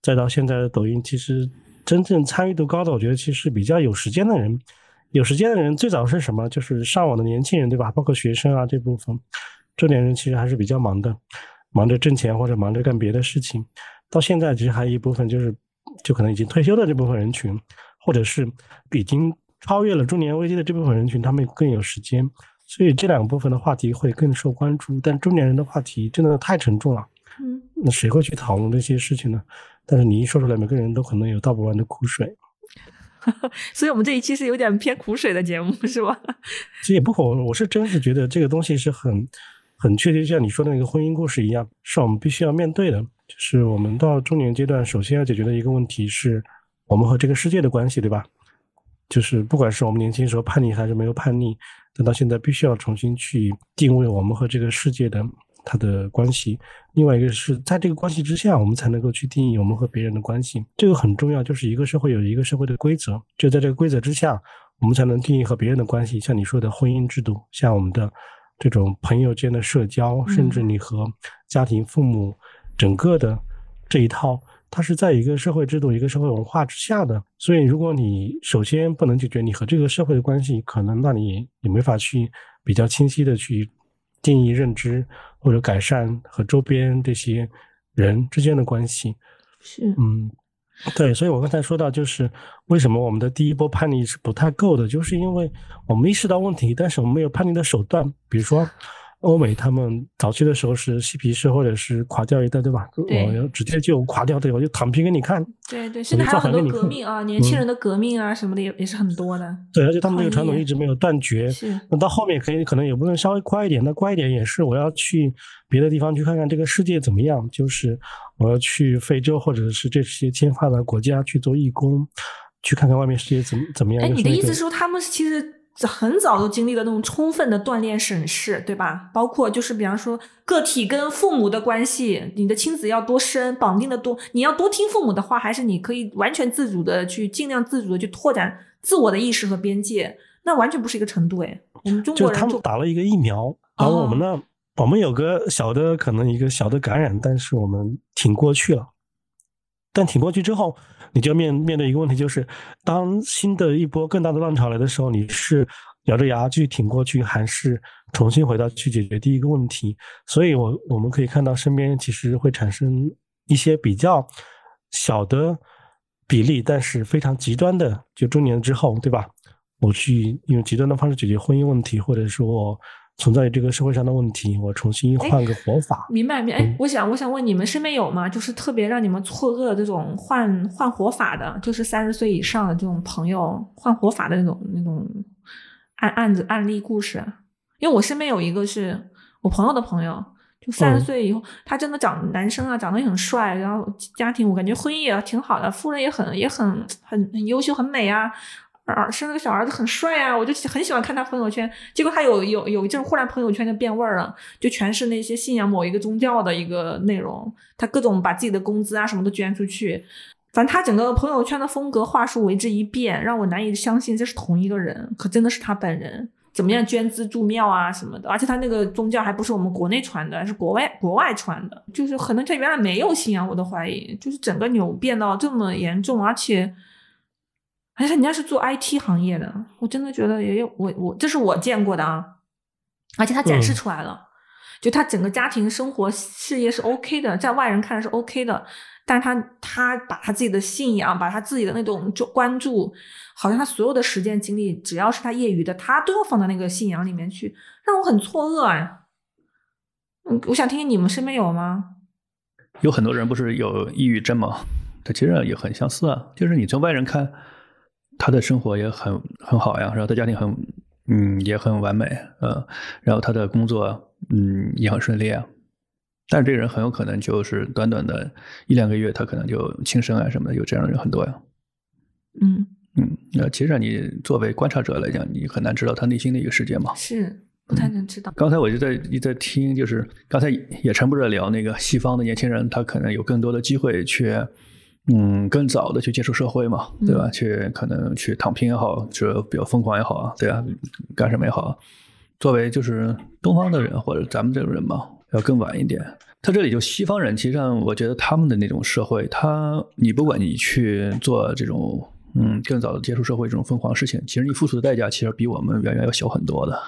再到现在的抖音，其实真正参与度高的，我觉得其实比较有时间的人，有时间的人最早是什么？就是上网的年轻人，对吧？包括学生啊这部分，这年人其实还是比较忙的。忙着挣钱或者忙着干别的事情，到现在其实还有一部分就是，就可能已经退休的这部分人群，或者是已经超越了中年危机的这部分人群，他们更有时间，所以这两部分的话题会更受关注。但中年人的话题真的太沉重了，嗯，那谁会去讨论这些事情呢？但是你一说出来，每个人都可能有道不完的苦水。所以我们这一期是有点偏苦水的节目，是吧？其实也不苦，我是真是觉得这个东西是很。很确切，像你说的那个婚姻故事一样，是我们必须要面对的。就是我们到中年阶段，首先要解决的一个问题是，我们和这个世界的关系，对吧？就是不管是我们年轻时候叛逆还是没有叛逆，等到现在，必须要重新去定位我们和这个世界的它的关系。另外一个是在这个关系之下，我们才能够去定义我们和别人的关系。这个很重要，就是一个社会有一个社会的规则，就在这个规则之下，我们才能定义和别人的关系。像你说的婚姻制度，像我们的。这种朋友间的社交，甚至你和家庭、父母整个的这一套，它是在一个社会制度、一个社会文化之下的。所以，如果你首先不能解决你和这个社会的关系，可能那你也没法去比较清晰的去定义、认知或者改善和周边这些人之间的关系。是，嗯。对，所以我刚才说到，就是为什么我们的第一波叛逆是不太够的，就是因为我们意识到问题，但是我们没有叛逆的手段，比如说。欧美他们早期的时候是嬉皮士或者是垮掉一代，对吧？我要直接就垮掉，对，我就躺平给你看。对对，现在还有很多革命啊，年轻人的革命啊什么的也也是很多的。对，而且他们这个传统一直没有断绝。是。那到后面可以可能也不能稍微乖一点，那乖一点也是我要去别的地方去看看这个世界怎么样，就是我要去非洲或者是这些欠发达国家去做义工，去看看外面世界怎么怎么样。哎，你的意思是说他们其实？很早都经历了那种充分的锻炼审视，对吧？包括就是比方说个体跟父母的关系，你的亲子要多深，绑定的多，你要多听父母的话，还是你可以完全自主的去尽量自主的去拓展自我的意识和边界？那完全不是一个程度哎。我们中国人就他们打了一个疫苗，而我们呢，我们有个小的可能一个小的感染，但是我们挺过去了。但挺过去之后。你就面面对一个问题，就是当新的一波更大的浪潮来的时候，你是咬着牙去挺过去，还是重新回到去解决第一个问题？所以，我我们可以看到身边其实会产生一些比较小的比例，但是非常极端的，就中年之后，对吧？我去用极端的方式解决婚姻问题，或者说。存在于这个社会上的问题，我重新换个活法。明白明白哎，我想我想问你们身边有吗？就是特别让你们错愕这种换换活法的，就是三十岁以上的这种朋友换活法的那种那种案案子案例故事。因为我身边有一个是我朋友的朋友，就三十嗯岁以后，他真的长男生啊，长得也很帅，然后家庭我感觉婚姻也挺好的，夫人也很也很很很优秀，很美啊。儿生了个小儿子很帅啊，我就很喜欢看他朋友圈。结果他有有有一阵忽然朋友圈就变味儿了，就全是那些信仰某一个宗教的一个内容，他各种把自己的工资啊什么都捐出去。反正他整个朋友圈的风格话术为之一变，让我难以相信这是同一个人，可真的是他本人。怎么样捐资助庙啊什么的，而且他那个宗教还不是我们国内传的，是国外国外传的，就是可能他原来没有信仰，我都怀疑，就是整个扭变到这么严重，而且，而且人家是做 IT 行业的，我真的觉得也有我我这是我见过的啊，而且他展示嗯出来了，就他整个家庭生活事业是 OK 的，在外人看来是 OK 的，但是他他把他自己的信仰，把他自己的那种就关注，好像他所有的时间精力，只要是他业余的，他都要放到那个信仰里面去，让我很错愕啊。嗯，我想听听你们身边有吗？有很多人不是有抑郁症吗？他其实也很相似啊，就是你从外人看，他的生活也很很好呀，然后他家庭很嗯也很完美，嗯，然后他的工作嗯也很顺利啊，但是这个人很有可能就是短短的一两个月，他可能就轻生啊什么的，有这样的人很多呀。嗯，嗯，那其实你作为观察者来讲，你很难知道他内心的一个世界嘛。是不太能知道。刚才我就在一直在听，就是刚才也陈不是聊那个西方的年轻人，他可能有更多的机会去，嗯，更早的去接触社会嘛，对吧？去可能去躺平也好，就比较疯狂也好啊，对啊，干什么也好啊。作为就是东方的人或者咱们这种人嘛，要更晚一点。他这里就西方人，其实上我觉得他们的那种社会，他你不管你去做这种嗯更早的接触社会这种疯狂事情，其实你付出的代价其实比我们远远要小很多的。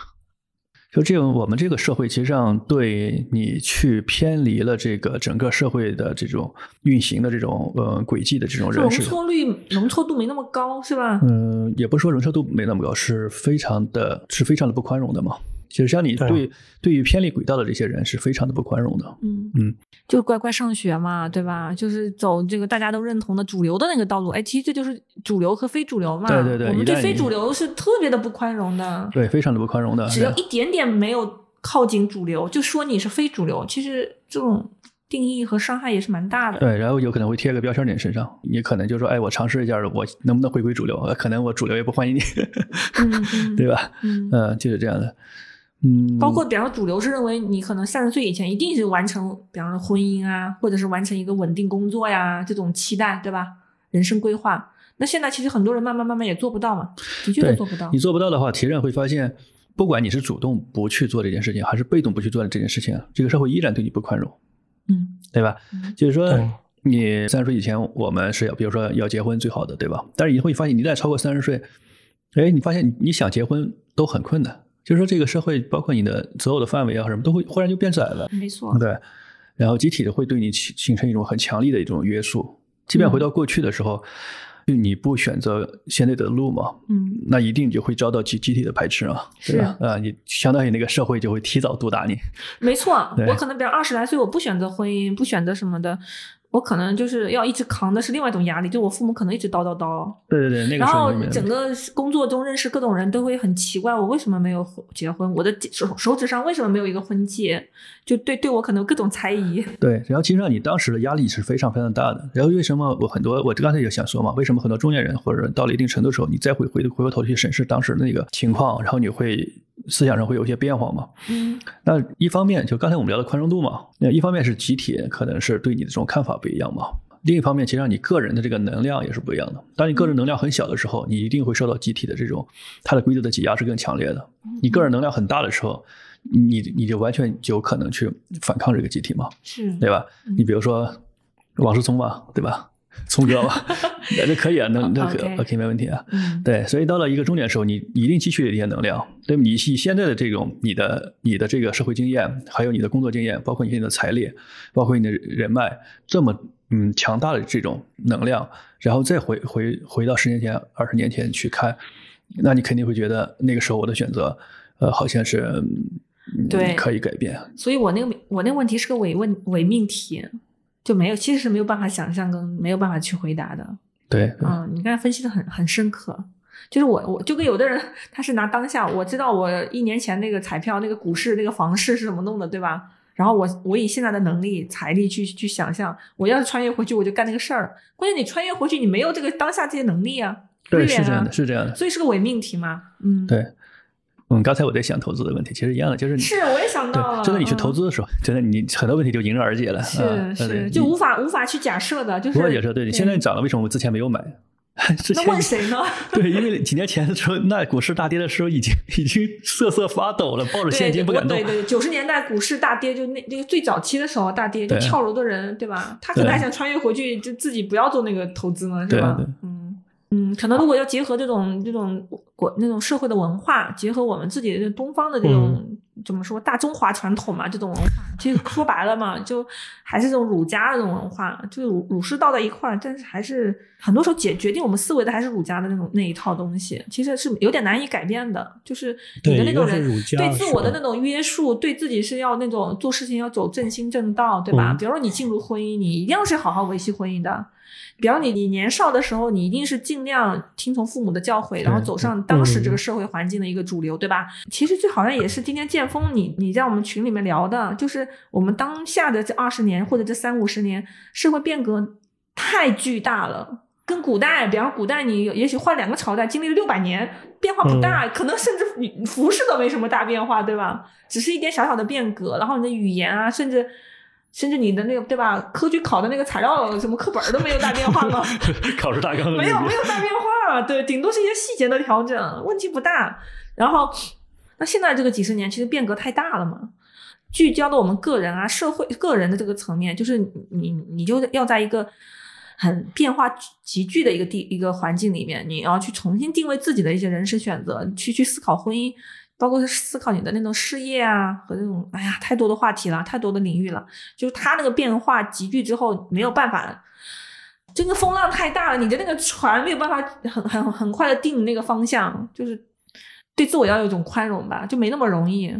就这种，我们这个社会其实上对你去偏离了这个整个社会的这种运行的这种呃轨迹的这种人容，错率、容错度没那么高，是吧？嗯，也不是说容错度没那么高，是非常的，是非常的不宽容的嘛。其实像你对啊对对于偏离轨道的这些人是非常的不宽容的。嗯嗯，就乖乖上学嘛，对吧？就是走这个大家都认同的主流的那个道路。哎，其实这就是主流和非主流嘛。对对对我们对非主流是特别的不宽容的。对，非常的不宽容的。只要一点点没有靠近主流，就说你是非主流。其实这种定义和伤害也是蛮大的。对，然后有可能会贴个标签儿在你身上，你可能就说，哎，我尝试一下，我能不能回归主流？呃可能我主流也不欢迎你，嗯嗯，对吧？嗯。嗯，就是这样的。嗯，包括比方说主流是认为你可能三十岁以前一定是完成，比方说婚姻啊，或者是完成一个稳定工作呀这种期待，对吧？人生规划。那现在其实很多人慢慢慢慢也做不到嘛，的确做不到你。做不到的话，其实会发现，不管你是主动不去做这件事情，还是被动不去做这件事情，这个社会依然对你不宽容，嗯对吧？嗯就是说对，你三十岁以前，我们是要，比如说要结婚最好的，对吧？但是你会发现，你一旦超过三十岁，哎，你发现你想结婚都很困难。就是说，这个社会包括你的择偶的范围啊，什么都会忽然就变窄了。没错。对，然后集体的会对你形形成一种很强力的一种约束。即便回到过去的时候，就你不选择现在的路嘛，嗯那一定就会遭到集集体的排斥啊，对吧？啊，你相当于那个社会就会提早毒打你。没错，我可能比如二十来岁，我不选择婚姻，不选择什么的，我可能就是要一直扛的是另外一种压力，就我父母可能一直叨叨叨，对对对，那个然后整个工作中认识各种人都会很奇怪，我为什么没有结婚？我的手手指上为什么没有一个婚戒？就对对我可能各种猜疑。对，然后其实上你当时的压力是非常非常大的。然后为什么我很多我刚才也想说嘛，为什么很多中年人或者到了一定程度的时候，你再回回回过头去审视当时那个情况，然后你会思想上会有一些变化嘛？嗯那一方面就刚才我们聊的宽容度嘛，那一方面是集体可能是对你的这种看法不一样嘛。另一方面，其实上你个人的这个能量也是不一样的。当你个人能量很小的时候，你一定会受到集体的这种它的规则的挤压是更强烈的。你个人能量很大的时候，你你就完全就有可能去反抗这个集体嘛。是对吧？你比如说王思聪嘛，对吧？聪哥吧，那这可以啊，那那可 OK OK 没问题啊。嗯对，所以到了一个终点的时候，你一定积蓄了一些能量，对吧？你以现在的这种你的你的这个社会经验，还有你的工作经验，包括你现在的财力，包括你的人脉，这么嗯强大的这种能量，然后再回回回到十年前、二十年前去看，那你肯定会觉得那个时候我的选择，呃，好像是嗯对可以改变。所以我那个我那个问题是个伪问伪命题，就没有其实是没有办法想象跟没有办法去回答的。对，嗯，你刚才分析的很很深刻。就是我，我就跟有的人，他是拿当下，我知道我一年前那个彩票、那个股市、那个房市是怎么弄的，对吧？然后我我以现在的能力财力去去想象，我要是穿越回去，我就干那个事儿。关键你穿越回去，你没有这个当下这些能力啊，对，是这样的，是这样的。所以是个伪命题嘛。嗯，，对，嗯，刚才我在想投资的问题，其实一样的，就是你是我也想到了，对，真的你去嗯投资的时候，真的你很多问题就迎刃而解了。是啊是，就无法无法去假设的，就是无法假设。对你现在涨了，为什么我之前没有买？之前那问谁呢？对，因为几年前的时候，那股市大跌的时候，已经已经瑟瑟发抖了，抱着现金不敢动。对对，九十年代股市大跌，就那那个最早期的时候大跌，就跳楼的人，对吧？他可能还想穿越回去，就自己不要做那个投资呢，是吧对对？嗯嗯，可能如果要结合这种这种国那种社会的文化，结合我们自己的东方的这种、怎么说大中华传统嘛，这种文化，其实说白了嘛，就还是这种儒家的这种文化，就是儒儒释道在一块儿，但是还是很多时候决决定我们思维的还是儒家的那种那一套东西，其实是有点难以改变的，就是你的那种人对自我的那种约束，对自己是要那种做事情要走正心正道，对吧？嗯比如说你进入婚姻，你一定要是好好维系婚姻的。比方你你年少的时候，你一定是尽量听从父母的教诲，然后走上当时这个社会环境的一个主流，对吧？其实这好像也是今天剑锋你你在我们群里面聊的，就是我们当下的这二十年或者这三五十年社会变革太巨大了。跟古代，比方古代你也许换两个朝代，经历了六百年，变化不大，可能甚至你服饰都没什么大变化，对吧？只是一点小小的变革，然后你的语言啊，甚至甚至你的那个对吧？科举考的那个材料什么课本儿都没有大变化吗？考试大纲没有没有大变化，对，顶多是一些细节的调整，问题不大。然后，那现在这个几十年其实变革太大了嘛，聚焦到我们个人啊、社会、个人的这个层面，就是你你就要在一个很变化急剧的一个地一个环境里面，你要去重新定位自己的一些人生选择，去去思考婚姻。包括是思考你的那种事业啊和那种，哎呀，太多的话题了，太多的领域了。就是它那个变化急剧之后，没有办法这个风浪太大了，你的那个船没有办法很很很快的定那个方向，就是对自我要有一种宽容吧，就没那么容易。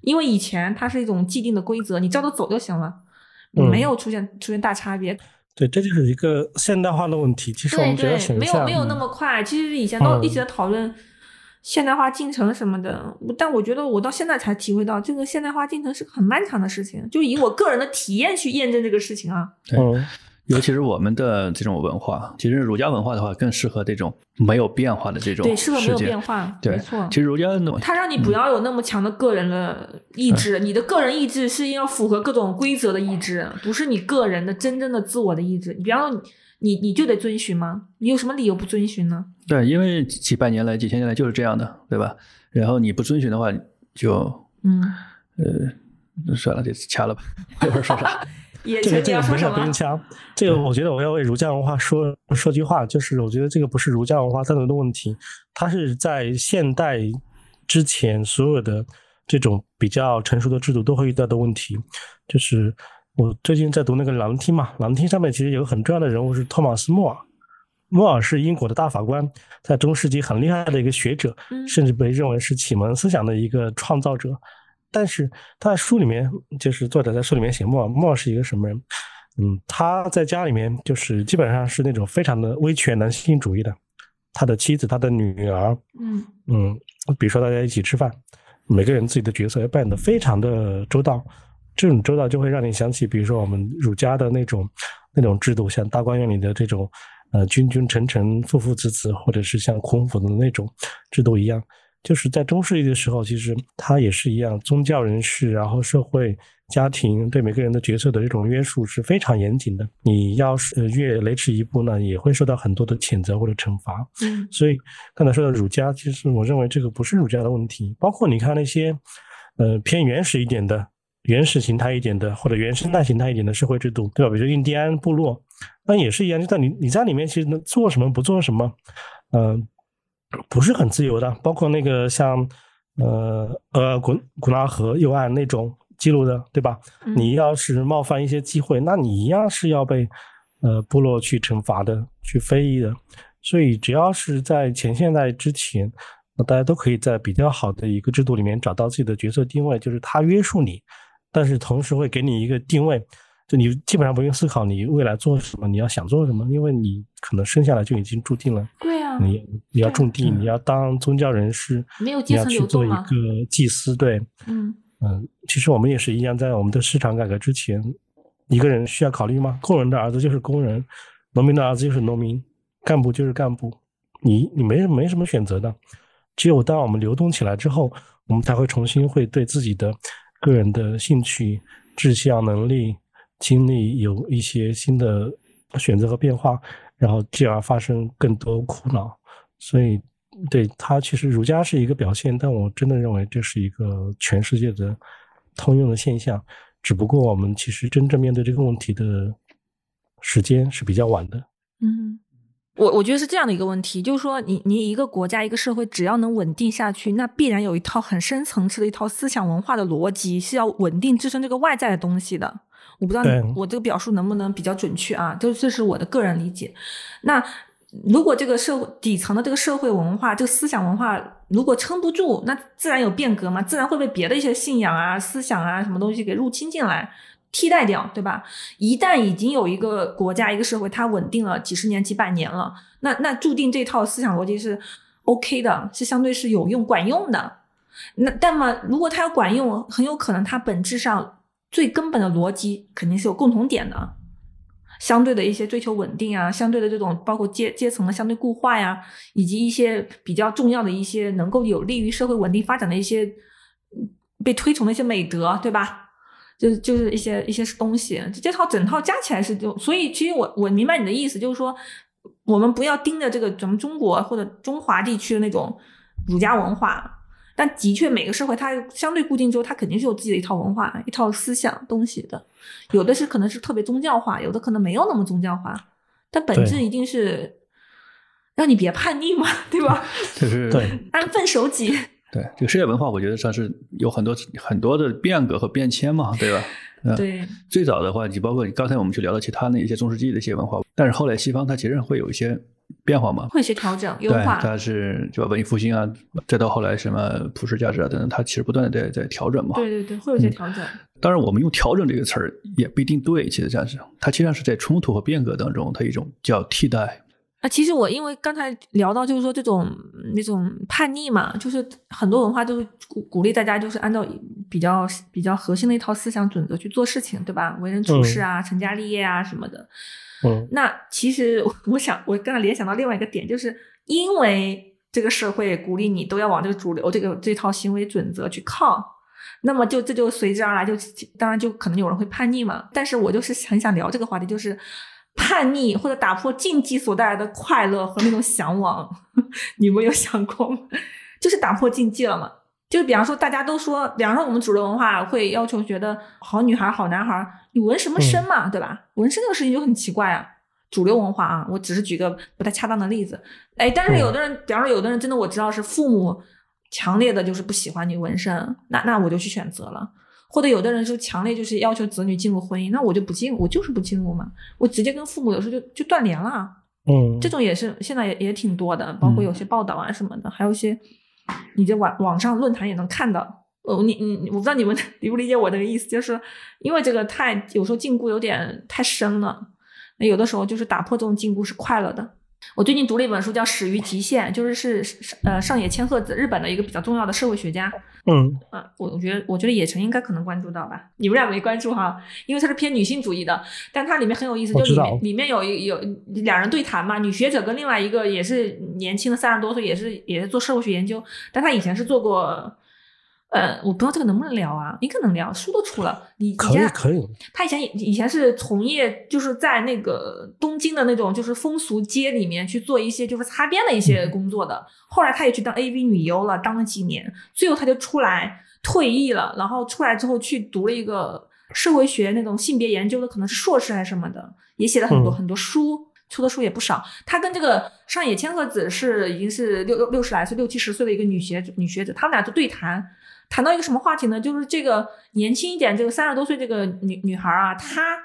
因为以前它是一种既定的规则，你照着走就行了，嗯没有出现出现大差别。对，这就是一个现代化的问题。其实我对们对，没有没有那嗯么快。其实以前都嗯一直在讨论现代化进程什么的，但我觉得我到现在才体会到，这个现代化进程是个很漫长的事情。就以我个人的体验去验证这个事情啊。对，尤其是我们的这种文化，其实儒家文化的话，更适合这种没有变化的这种对，适合没有变化，对没错。其实儒家的它让你不要有那么强的个人的意志，你的个人意志是要符合各种规则的意志，不是你个人的真正的自我的意志。你比方说你，你你就得遵循吗？你有什么理由不遵循呢？对，因为几百年来、几千年来就是这样的，对吧？然后你不遵循的话，就嗯，呃，算了，这次掐了吧，一会儿说啥？也这个这个没事不用么？掐，这个我觉得我要为儒家文化说说句话，就是我觉得这个不是儒家文化单独的问题，它是在现代之前所有的这种比较成熟的制度都会遇到的问题。就是我最近在读那个《狼厅》嘛，《狼厅》上面其实有个很重要的人物是托马斯·莫尔。莫尔是英国的大法官，在中世纪很厉害的一个学者，嗯甚至被认为是启蒙思想的一个创造者。但是他在书里面，就是作者在书里面写莫尔，莫尔是一个什么人？嗯，他在家里面就是基本上是那种非常的威权男性主义的。他的妻子、他的女儿，嗯嗯，比如说大家一起吃饭，每个人自己的角色要扮演的非常的周到。这种周到就会让你想起，比如说我们儒家的那种那种制度，像大观园里的这种呃君君臣臣、父父子子，或者是像孔府的那种制度一样。就是在中世纪的时候，其实它也是一样，宗教人士，然后社会、家庭对每个人的角色的这种约束是非常严谨的。你要是呃越雷池一步呢，也会受到很多的谴责或者惩罚。嗯所以刚才说的儒家，其实我认为这个不是儒家的问题。包括你看那些呃偏原始一点的、原始形态一点的，或者原生态形态一点的社会制度，对吧？比如印第安部落，那也是一样，就在你你在里面其实能做什么不做什么，嗯、不是很自由的。包括那个像呃呃古古纳河右岸那种记录的，对吧？嗯你要是冒犯一些机会，那你一样是要被呃部落去惩罚的，去非议的。所以只要是在前现代之前，那大家都可以在比较好的一个制度里面找到自己的角色定位，就是它约束你，但是同时会给你一个定位，就你基本上不用思考你未来做什么，你要想做什么，因为你可能生下来就已经注定了，对啊，你你要种地，你要当宗教人士，没有你阶层流要去做一个祭司，对，嗯。呃，嗯，其实我们也是一样，在我们的市场改革之前，一个人需要考虑吗？工人的儿子就是工人，农民的儿子就是农民，干部就是干部，你你没没什么选择的。只有当我们流动起来之后，我们才会重新会对自己的个人的兴趣、志向、能力、经历有一些新的选择和变化，然后进而发生更多苦恼。所以。对它，其实儒家是一个表现，但我真的认为这是一个全世界的通用的现象。只不过我们其实真正面对这个问题的时间是比较晚的。嗯，我我觉得是这样的一个问题，就是说，你你一个国家一个社会只要能稳定下去，那必然有一套很深层次的一套思想文化的逻辑是要稳定支撑这个外在的东西的。我不知道我这个表述能不能比较准确啊？就这是我的个人理解。那。如果这个社会底层的这个社会文化、这个思想文化如果撑不住，那自然有变革嘛，自然会被别的一些信仰啊、思想啊什么东西给入侵进来，替代掉，对吧？一旦已经有一个国家、一个社会它稳定了几十年、几百年了，那那注定这套思想逻辑是 OK 的，是相对是有用、管用的。那但么，如果它要管用，很有可能它本质上最根本的逻辑肯定是有共同点的。相对的一些追求稳定啊，相对的这种包括阶阶层的相对固化呀，以及一些比较重要的一些能够有利于社会稳定发展的一些被推崇的一些美德，对吧？就是就是一些一些东西，这套整套加起来是就，所以其实我我明白你的意思，就是说我们不要盯着这个咱们中国或者中华地区的那种儒家文化。但的确，每个社会它相对固定之后，它肯定是有自己的一套文化、一套思想东西的。有的是可能是特别宗教化，有的可能没有那么宗教化。但本质一定是让你别叛逆嘛，对吧？就是安分守己。对这个世界文化，我觉得算是有很多很多的变革和变迁嘛，对吧？对。最早的话，你包括刚才我们去聊到其他的一些中世纪的一些文化，但是后来西方它其实会有一些。变化嘛，会些调整优化。它是就文艺复兴啊，再到后来什么普世价值啊等等，它其实不断的在在调整嘛。对对对，会有些调整。当然，我们用“调整”这个词儿也不一定对，其实这样子，它实际上是在冲突和变革当中，它一种叫替代。啊，其实我因为刚才聊到，就是说这种那种叛逆嘛，就是很多文化都是鼓鼓励大家，就是按照比较比较核心的一套思想准则去做事情，对吧？为人处事啊，成家立业啊什么的。嗯，那其实我想，我刚才联想到另外一个点，就是因为这个社会鼓励你都要往这个主流这个这套行为准则去靠，那么就这就随之而来，就当然就可能有人会叛逆嘛。但是我就是很想聊这个话题，就是叛逆或者打破禁忌所带来的快乐和那种向往，你们有想过吗？就是打破禁忌了嘛。就比方说，大家都说，比方说我们主流文化会要求觉得好女孩、好男孩，你纹什么身嘛，对吧？纹身这个事情就很奇怪啊。主流文化啊，我只是举个不太恰当的例子。哎，但是有的人，比方说有的人真的我知道是父母强烈的就是不喜欢你纹身，那那我就去选择了。或者有的人就强烈就是要求子女进入婚姻，那我就不进，我就是不进入嘛，我直接跟父母有时候就就断联了。嗯，这种也是现在也也挺多的，包括有些报道啊什么的，还有一些。你在网网上论坛也能看到，呃，你你我不知道你们理不理解我这个意思，就是因为这个太有时候禁锢有点太深了，那有的时候就是打破这种禁锢是快乐的。我最近读了一本书，叫《始于极限》，就是是呃上野千鹤子，日本的一个比较重要的社会学家。嗯啊，我我觉得我觉得野城应该可能关注到吧，你们俩没关注哈，因为它是偏女性主义的，但它里面很有意思，就里面里面有一有两人对谈嘛，女学者跟另外一个也是年轻的三十多岁，也是也是做社会学研究，但他以前是做过。呃，我不知道这个能不能聊啊？应该能聊，书都出了。你可以可以。他以前以前是从业，就是在那个东京的那种就是风俗街里面去做一些就是擦边的一些工作的。后来他也去当 AV 女优了，当了几年，最后他就出来退役了。然后出来之后去读了一个社会学那种性别研究的，可能是硕士还是什么的，也写了很多很多书，出的书也不少。他跟这个上野千鹤子是已经是六六六十来岁、六七十岁的一个女学女学者，他们俩就对谈。谈到一个什么话题呢？就是这个年轻一点，这个三十多岁这个女女孩啊，她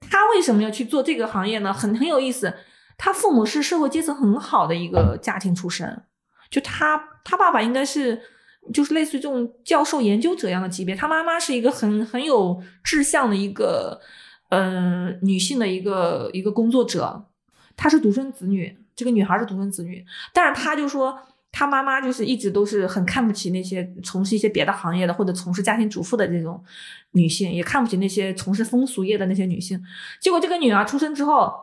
她为什么要去做这个行业呢？很很有意思。她父母是社会阶层很好的一个家庭出身，就她她爸爸应该是就是类似于这种教授研究者一样的级别，她妈妈是一个很很有志向的一个嗯女性的一个一个工作者，她是独生子女，这个女孩是独生子女，但是她就说。他妈妈就是一直都是很看不起那些从事一些别的行业的或者从事家庭主妇的这种女性，也看不起那些从事风俗业的那些女性。结果这个女儿出生之后，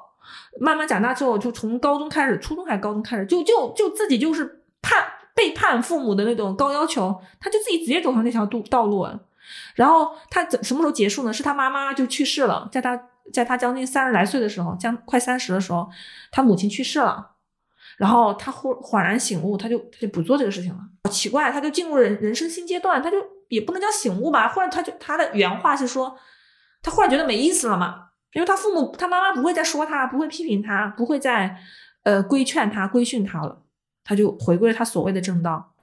慢慢长大之后，就从高中开始，初中还是高中开始，就就就自己就是叛背叛父母的那种高要求，她就自己直接走上那条路道路。然后她怎什么时候结束呢？是她妈妈就去世了，在她在她将近三十来岁的时候，将快三十的时候，她母亲去世了。然后他忽恍然醒悟，他就他就不做这个事情了。好奇怪，他就进入人人生新阶段，他就也不能叫醒悟吧。忽然他就他的原话是说，他忽然觉得没意思了嘛，因为他父母他妈妈不会再说他，不会批评他，不会再呃规劝他、规训他了，他就回归了他所谓的正道。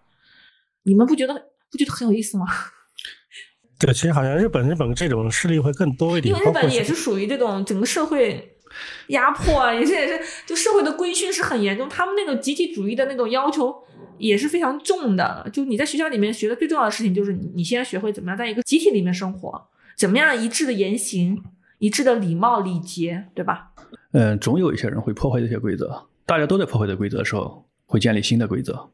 你们不觉得不觉得很有意思吗？对，其实好像日本日本这种事例会更多一点，因为日本也是属于这种整个社会。压迫啊，也是也是，就社会的规训是很严重，他们那种集体主义的那种要求也是非常重的。就你在学校里面学的最重要的事情，就是你先学会怎么样在一个集体里面生活，怎么样一致的言行，一致的礼貌礼节，对吧？嗯，总有一些人会破坏这些规则，大家都在破坏这规则的时候，会建立新的规则，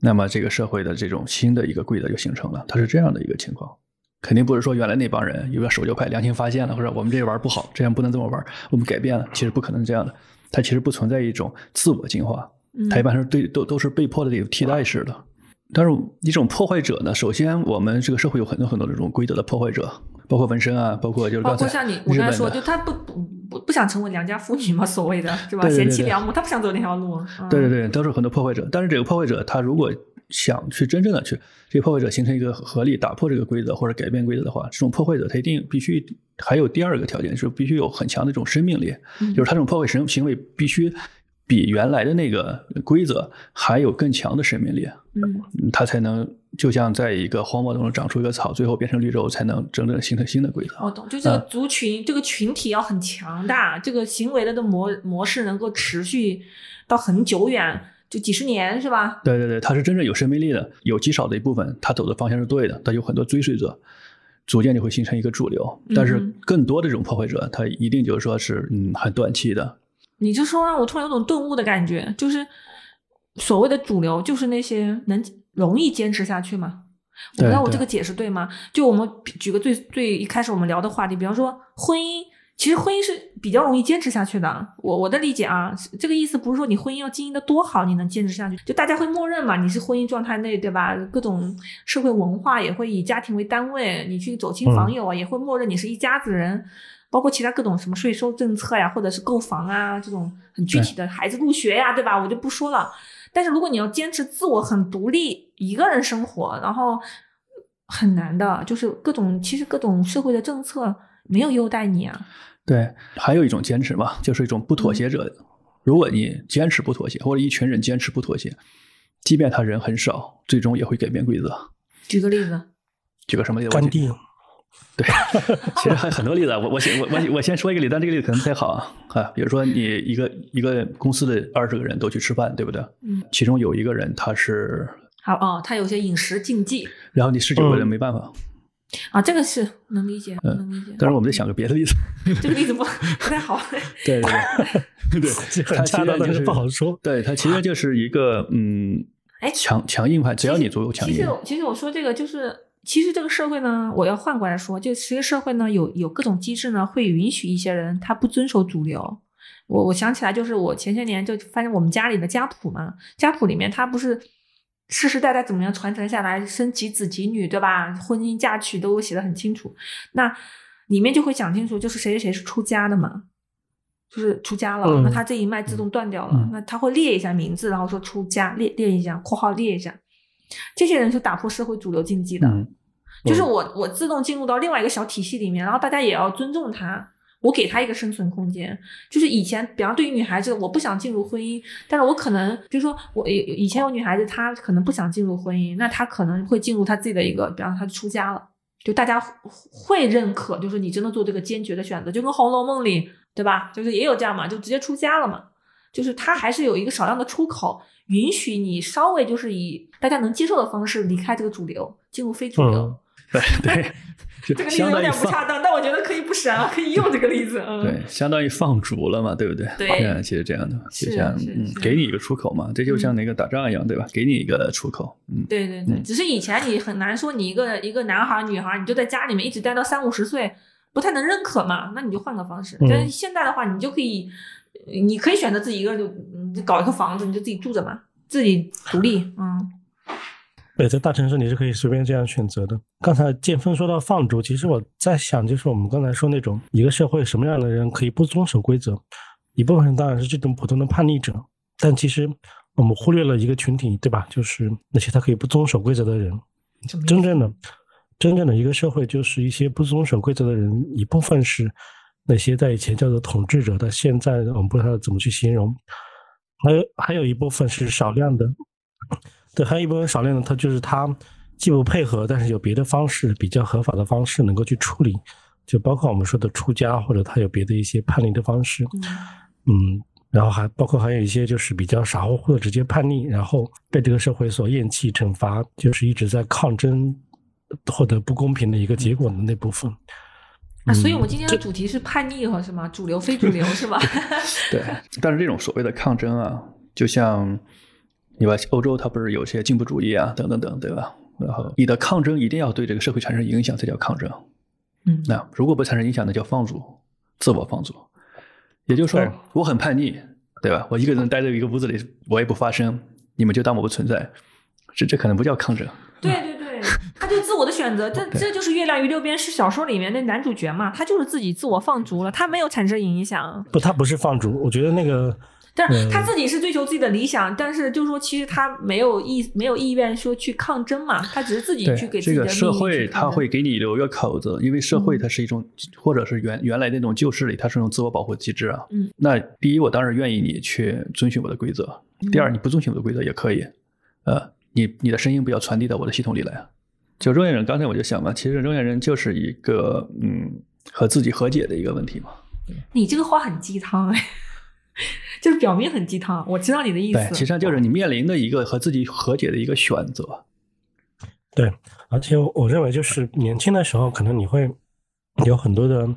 那么这个社会的这种新的一个规则就形成了，它是这样的一个情况。肯定不是说原来那帮人有个守旧派良心发现了，或者我们这玩不好，这样不能这么玩，我们改变了。其实不可能这样的，它其实不存在一种自我进化，它一般是对都都是被迫的这种替代式的。但是一种破坏者呢，首先我们这个社会有很多很多这种规则的破坏者，包括纹身啊，包括就是包括像你我刚才说，就他不不不不想成为良家妇女嘛，所谓的是吧？贤妻良母，他不想走那条路。对对对，都是很多破坏者。但是这个破坏者，他如果想去真正的去这个破坏者形成一个合力，打破这个规则或者改变规则的话，这种破坏者他一定必须还有第二个条件，就是必须有很强的这种生命力，就是他这种破坏行行为必须比原来的那个规则还有更强的生命力，嗯，他才能就像在一个荒漠当中长出一个草，最后变成绿洲，才能真正形成新的规则。我懂，就这个族群，这个群体要很强大，这个行为的的模模式能够持续到很久远。就几十年是吧？对对对，他是真正有生命力的，有极少的一部分，他走的方向是对的，他有很多追随者，逐渐就会形成一个主流。但是更多的这种破坏者，他一定就是说是嗯很短期的。你就说让我突然有种顿悟的感觉，就是所谓的主流，就是那些能容易坚持下去吗？我不知道我这个解释对吗？就我们举个最最一开始我们聊的话题，比方说婚姻。其实婚姻是比较容易坚持下去的。我我的理解啊，这个意思不是说你婚姻要经营的多好，你能坚持下去。就大家会默认嘛，你是婚姻状态内，对吧？各种社会文化也会以家庭为单位，你去走亲访友啊，也会默认你是一家子人。包括其他各种什么税收政策呀，或者是购房啊，这种很具体的孩子入学呀，对吧？我就不说了。但是如果你要坚持自我很独立一个人生活，然后很难的，就是各种其实各种社会的政策。没有优待你啊？对，还有一种坚持嘛，就是一种不妥协者。如果你坚持不妥协，或者一群人坚持不妥协，即便他人很少，最终也会改变规则。举个例子，举个什么例子？甘地。对，其实还很多例子。我我先我我我先说一个例子，但这个例子可能不太好啊。啊，比如说你一个一个公司的二十个人都去吃饭，对不对？嗯。其中有一个人他是好哦，他有些饮食禁忌。然后你十九个人没办法。啊，这个是能理解，能理解。但是我们再想个别的例子，这个例子不不太好。对对对，很恰当，但是不好说。对，它其实就是一个 嗯，哎，强强硬派，只要你足够强硬。其实其实我说这个就是，其实这个社会呢，我要换过来说，就其实社会呢有有各种机制呢，会允许一些人他不遵守主流。我我想起来，就是我前些年就发现我们家里的家谱嘛，家谱里面他不是。世世代代怎么样传承下来，生几子几女，对吧？婚姻嫁娶都写的很清楚。那里面就会讲清楚，就是谁谁谁是出家的嘛，就是出家了，那他这一脉自动断掉了。那他会列一下名字，然后说出家，列列一下，括号列一下。这些人是打破社会主流禁忌的，就是我我自动进入到另外一个小体系里面，然后大家也要尊重他。我给他一个生存空间，就是以前，比方对于女孩子，我不想进入婚姻，但是我可能，比如说我以前有女孩子，她可能不想进入婚姻，那她可能会进入她自己的一个，比方她出家了，就大家会认可，就是你真的做这个坚决的选择，就跟《红楼梦》里，对吧？就是也有这样嘛，就直接出家了嘛，就是她还是有一个少量的出口，允许你稍微就是以大家能接受的方式离开这个主流，进入非主流。对 对，这个例子有点不恰当，但我觉得可以不删，可以用这个例子。嗯，对，相当于放逐了嘛，对不对？对，其实这样的，就像嗯，给你一个出口嘛，这就像那个打仗一样，对吧？给你一个出口。嗯，对对对，只是以前你很难说，你一个一个男孩女孩，你就在家里面一直待到三五十岁，不太能认可嘛，那你就换个方式。但是现在的话，你就可以，你可以选择自己一个人就搞一个房子，你就自己住着嘛，自己独立，嗯。对，在大城市你是可以随便这样选择的。刚才建峰说到放逐，其实我在想，就是我们刚才说那种一个社会什么样的人可以不遵守规则，一部分人当然是这种普通的叛逆者，但其实我们忽略了一个群体，对吧？就是那些他可以不遵守规则的人。真正的真正的一个社会，就是一些不遵守规则的人，一部分是那些在以前叫做统治者，但现在我们不知道怎么去形容，还有还有一部分是少量的。对，还有一部分少量的，他就是他既不配合，但是有别的方式，比较合法的方式能够去处理，就包括我们说的出家，或者他有别的一些叛逆的方式，嗯，然后还包括还有一些就是比较傻乎乎的直接叛逆，然后被这个社会所厌弃、惩罚，就是一直在抗争获得不公平的一个结果的那部分。啊，所以我们今天的主题是叛逆和什么？主流非主流是吧？对，但是这种所谓的抗争啊，就像。你吧，欧洲它不是有些进步主义啊，等等等，对吧？然后你的抗争一定要对这个社会产生影响，才叫抗争。嗯，那如果不产生影响，那叫放逐，自我放逐。也就是说，我很叛逆，对吧？我一个人待在一个屋子里，我也不发声，你们就当我不存在，这这可能不叫抗争。对对对，他就自我的选择，这这就是《月亮与六便士》小说里面的男主角嘛，他就是自己自我放逐了，他没有产生影响。不，他不是放逐，我觉得那个。但是他自己是追求自己的理想，但是就是说，其实他没有意没有意愿说去抗争嘛，他只是自己去给自己的这个社会，他会给你留一个口子，因为社会它是一种，或者是原原来那种旧势力，它是一种自我保护机制啊。嗯。那第一，我当然愿意你去遵循我的规则；第二，你不遵循我的规则也可以，呃，你你的声音不要传递到我的系统里来啊。就中年人，刚才我就想嘛，其实中年人就是一个嗯和自己和解的一个问题嘛。你这个话很鸡汤哎。就是表面很鸡汤，我知道你的意思。对，其实就是你面临的一个和自己和解的一个选择。对，而且我认为就是年轻的时候，可能你会有很多的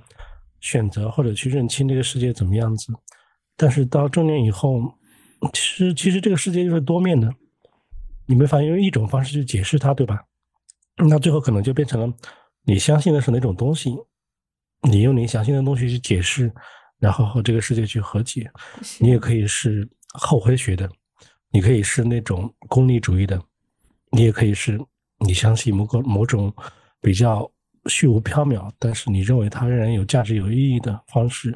选择，或者去认清这个世界怎么样子。但是到中年以后，其实其实这个世界就是多面的，你没法用一种方式去解释它，对吧？那最后可能就变成了你相信的是哪种东西，你用你相信的东西去解释。然后和这个世界去和解，你也可以是后悔学的，你可以是那种功利主义的，你也可以是你相信某个某种比较虚无缥缈，但是你认为它仍然有价值、有意义的方式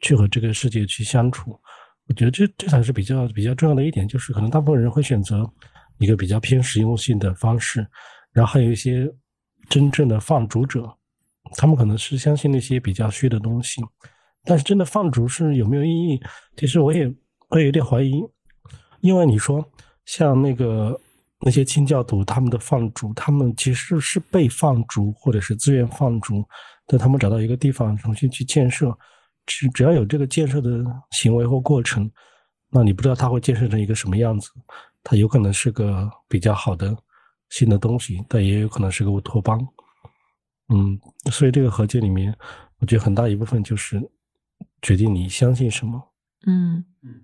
去和这个世界去相处。我觉得这这才是比较比较重要的一点，就是可能大部分人会选择一个比较偏实用性的方式，然后还有一些真正的放逐者，他们可能是相信那些比较虚的东西。但是真的放逐是有没有意义？其实我也我也有点怀疑，因为你说像那个那些清教徒他们的放逐，他们其实是被放逐或者是自愿放逐，但他们找到一个地方重新去建设，只只要有这个建设的行为或过程，那你不知道他会建设成一个什么样子，它有可能是个比较好的新的东西，但也有可能是个乌托邦。嗯，所以这个和解里面，我觉得很大一部分就是。决定你相信什么？嗯嗯，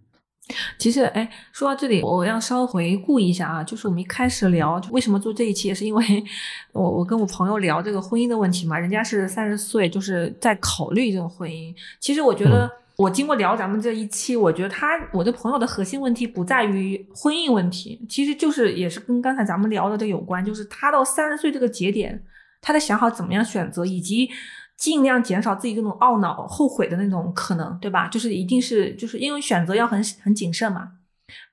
其实哎，说到这里，我要稍微回顾一下啊，就是我们一开始聊为什么做这一期，也是因为我我跟我朋友聊这个婚姻的问题嘛，人家是三十岁，就是在考虑这种婚姻。其实我觉得，我经过聊咱们这一期，我觉得他我的朋友的核心问题不在于婚姻问题，其实就是也是跟刚才咱们聊的这有关，就是他到三十岁这个节点，他在想好怎么样选择，以及。尽量减少自己这种懊恼、后悔的那种可能，对吧？就是一定是，就是因为选择要很很谨慎嘛。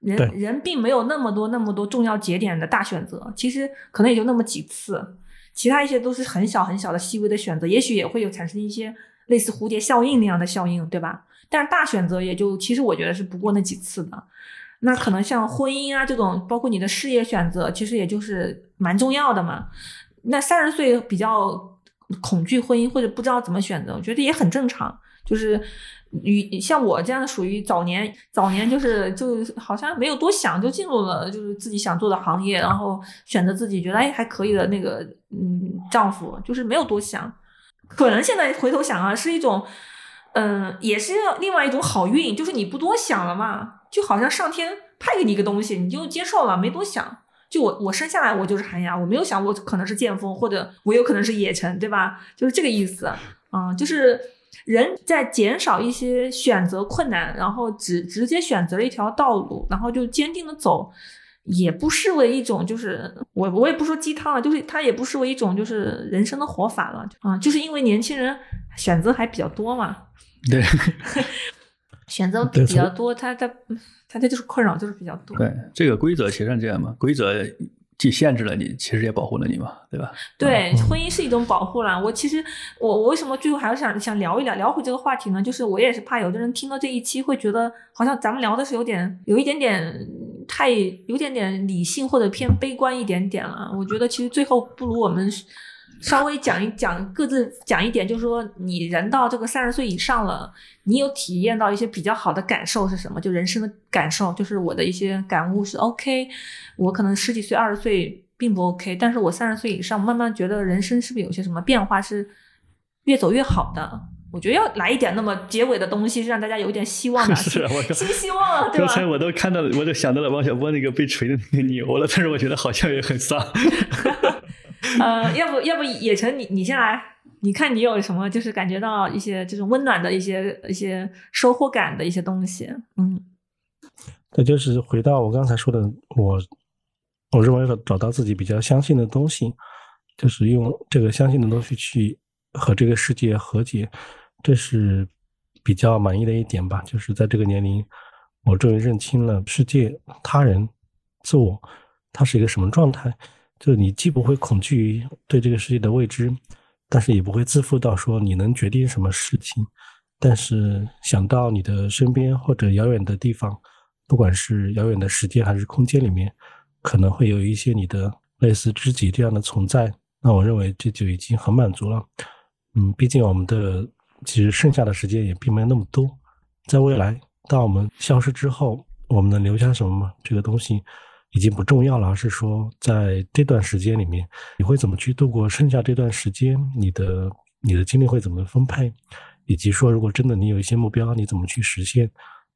人人并没有那么多那么多重要节点的大选择，其实可能也就那么几次，其他一些都是很小很小的细微的选择，也许也会有产生一些类似蝴蝶效应那样的效应，对吧？但是大选择也就其实我觉得是不过那几次的。那可能像婚姻啊这种，包括你的事业选择，其实也就是蛮重要的嘛。那三十岁比较。恐惧婚姻或者不知道怎么选择，我觉得也很正常。就是与像我这样属于早年早年就是就好像没有多想就进入了就是自己想做的行业，然后选择自己觉得哎还可以的那个嗯丈夫，就是没有多想。可能现在回头想啊，是一种嗯，也是另外一种好运，就是你不多想了嘛，就好像上天派给你一个东西，你就接受了，没多想。就我我生下来我就是寒鸦，我没有想过可能是剑锋，或者我有可能是野城，对吧？就是这个意思啊，就是。人在减少一些选择困难，然后直直接选择了一条道路，然后就坚定的走，也不失为一种，就是我我也不说鸡汤了，就是它也不失为一种就是人生的活法了啊，就是因为年轻人选择还比较多嘛，对，选择比较多，他他他这就是困扰就是比较多。对，这个规则其实是这样嘛，规则。既限制了你，其实也保护了你嘛，对吧？对，婚姻是一种保护啦。我其实，我我为什么最后还是想想聊一聊，聊回这个话题呢？就是我也是怕有的人听到这一期会觉得，好像咱们聊的是有点，有一点点太，有点点理性或者偏悲观一点点了。我觉得其实最后不如我们。稍微讲一讲，各自讲一点，就是说，你人到这个三十岁以上了，你有体验到一些比较好的感受是什么？就人生的感受，就是我的一些感悟是 OK。我可能十几岁、二十岁并不 OK，但是我三十岁以上，慢慢觉得人生是不是有些什么变化是越走越好的？我觉得要来一点那么结尾的东西，是让大家有一点希望的，是新希望，对吧？刚才我都看到，我都想到了王小波那个被锤的那个牛了，但是我觉得好像也很丧。呃，要不要不野城，你你先来，你看你有什么就是感觉到一些这种温暖的一些一些收获感的一些东西，嗯，那就是回到我刚才说的，我我认为找到自己比较相信的东西，就是用这个相信的东西去和这个世界和解，这是比较满意的一点吧。就是在这个年龄，我终于认清了世界、他人、自我，它是一个什么状态。就你既不会恐惧对这个世界的未知，但是也不会自负到说你能决定什么事情。但是想到你的身边或者遥远的地方，不管是遥远的时间还是空间里面，可能会有一些你的类似知己这样的存在，那我认为这就已经很满足了。嗯，毕竟我们的其实剩下的时间也并没有那么多，在未来，当我们消失之后，我们能留下什么吗？这个东西。已经不重要了，而是说在这段时间里面，你会怎么去度过剩下这段时间？你的你的精力会怎么分配？以及说，如果真的你有一些目标，你怎么去实现？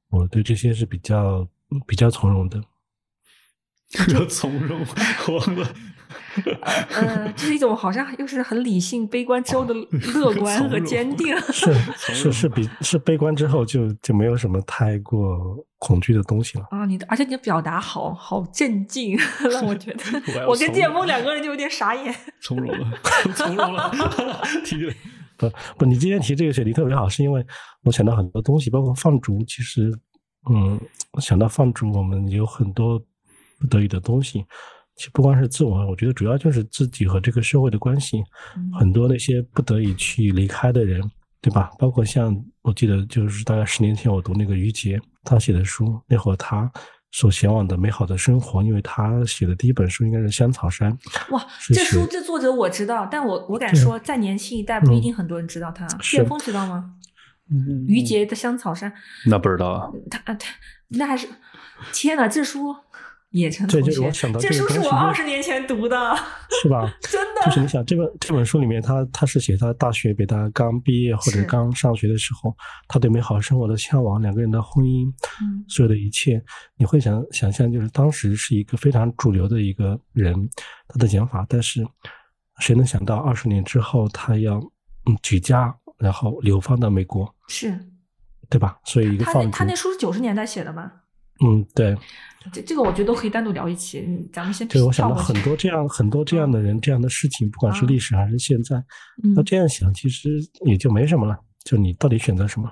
我对这些是比较比较从容的。比较从容，慌了。呃，这是一种好像又是很理性、悲观之后的乐观和坚定。是 是是，比是悲观之后就就没有什么太过恐惧的东西了啊！你的，而且你的表达好好镇静，让我觉得 我跟建峰两个人就有点傻眼。从容了，从容了。提不不，你今天提这个选题特别好，是因为我想到很多东西，包括放逐。其实，嗯，想到放逐，我们有很多不得已的东西。其实不光是自我，我觉得主要就是自己和这个社会的关系。很多那些不得已去离开的人，对吧？包括像我记得，就是大概十年前我读那个于杰他写的书，那会儿他所向往的美好的生活，因为他写的第一本书应该是《香草山》。哇，这书这作者我知道，但我我敢说，在年轻一代不一定很多人知道他。旋风知道吗？于杰的《香草山》那不知道啊。他他那还是天哪，这书。野城同学，这书是我二十年前读的，是吧？真的，就是你想这本这本书里面，他他是写他大学北大刚毕业或者刚上学的时候，他对美好生活的向往，两个人的婚姻，嗯，所有的一切，你会想想象，就是当时是一个非常主流的一个人，他的讲法。但是谁能想到二十年之后，他要嗯举家然后流放到美国，是，对吧？所以一个放他那书是九十年代写的吗？嗯，对。这这个我觉得都可以单独聊一期，咱们先。对，我想到很多这样很多这样的人，这样的事情，不管是历史还是现在，那这样想其实也就没什么了。就你到底选择什么，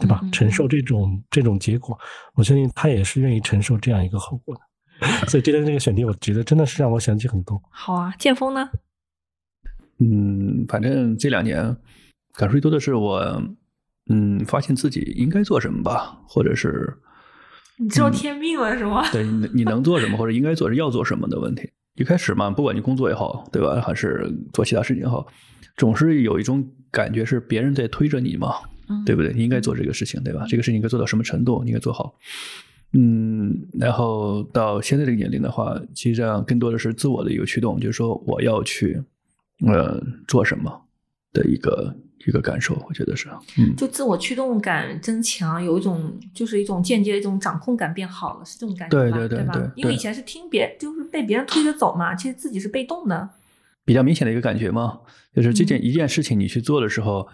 对吧？承受这种这种结果，我相信他也是愿意承受这样一个后果的。所以今天这个选题，我觉得真的是让我想起很多。好啊，剑锋呢？嗯，反正这两年感受最多的是我，嗯，发现自己应该做什么吧，或者是。你知道天命了是吗？对，你你能做什么或者应该做是要做什么的问题。一开始嘛，不管你工作也好，对吧？还是做其他事情也好，总是有一种感觉是别人在推着你嘛，对不对？你应该做这个事情，对吧？这个事情应该做到什么程度？你应该做好。嗯，然后到现在这个年龄的话，其实这样更多的是自我的一个驱动，就是说我要去呃做什么的一个一个感受，我觉得是，嗯，就自我驱动感增强，有一种就是一种间接的一种掌控感变好了，是这种感觉吧？对对对吧？对因为以前是听别就是被别人推着走嘛，其实自己是被动的。比较明显的一个感觉嘛，就是这件一件事情你去做的时候，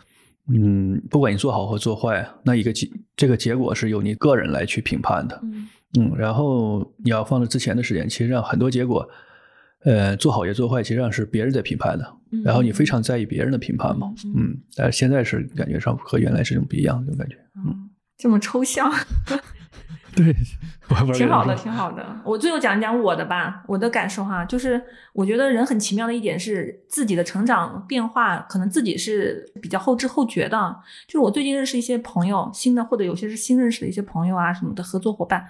嗯，不管你做好或做坏，那一个结这个结果是由你个人来去评判的，嗯嗯，然后你要放在之前的时间，其实让很多结果，呃，做好也做坏，其实上是别人在评判的，嗯然后你非常在意别人的评判嘛，嗯嗯，但是现在是感觉上和原来是种不一样的这种感觉，嗯，这么抽象，对，挺好的，挺好的。我最后讲一讲我的吧，我的感受哈，就是我觉得人很奇妙的一点是自己的成长变化，可能自己是比较后知后觉的。就是我最近认识一些朋友，新的或者有些是新认识的一些朋友啊什么的合作伙伴，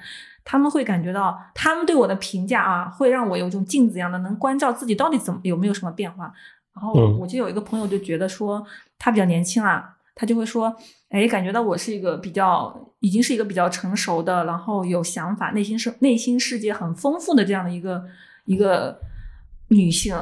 他们会感觉到他们对我的评价啊，会让我有一种镜子一样的，能关照自己到底怎么有没有什么变化。然后嗯我就有一个朋友就觉得说他比较年轻啊，他就会说，哎，感觉到我是一个比较已经是一个比较成熟的，然后有想法、内心世内心世界很丰富的这样的一个一个女性，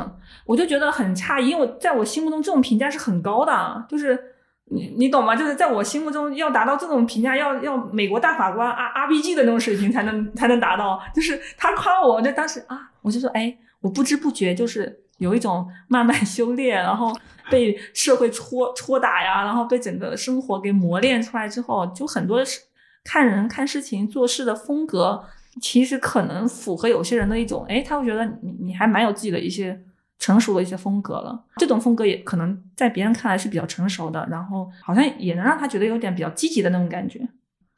我就觉得很诧异，因为我在我心目中这种评价是很高的啊，就是你你懂吗？就是在我心目中要达到这种评价，要要美国大法官 R R B G 的那种水平才能才能达到。就是他夸我，我就当时啊，我就说，哎，我不知不觉就是有一种慢慢修炼，然后被社会戳戳打呀，然后被整个生活给磨练出来之后，就很多事看人看事情做事的风格，其实可能符合有些人的一种，哎，他会觉得你你还蛮有自己的一些成熟的一些风格了。这种风格也可能在别人看来是比较成熟的，然后好像也能让他觉得有点比较积极的那种感觉。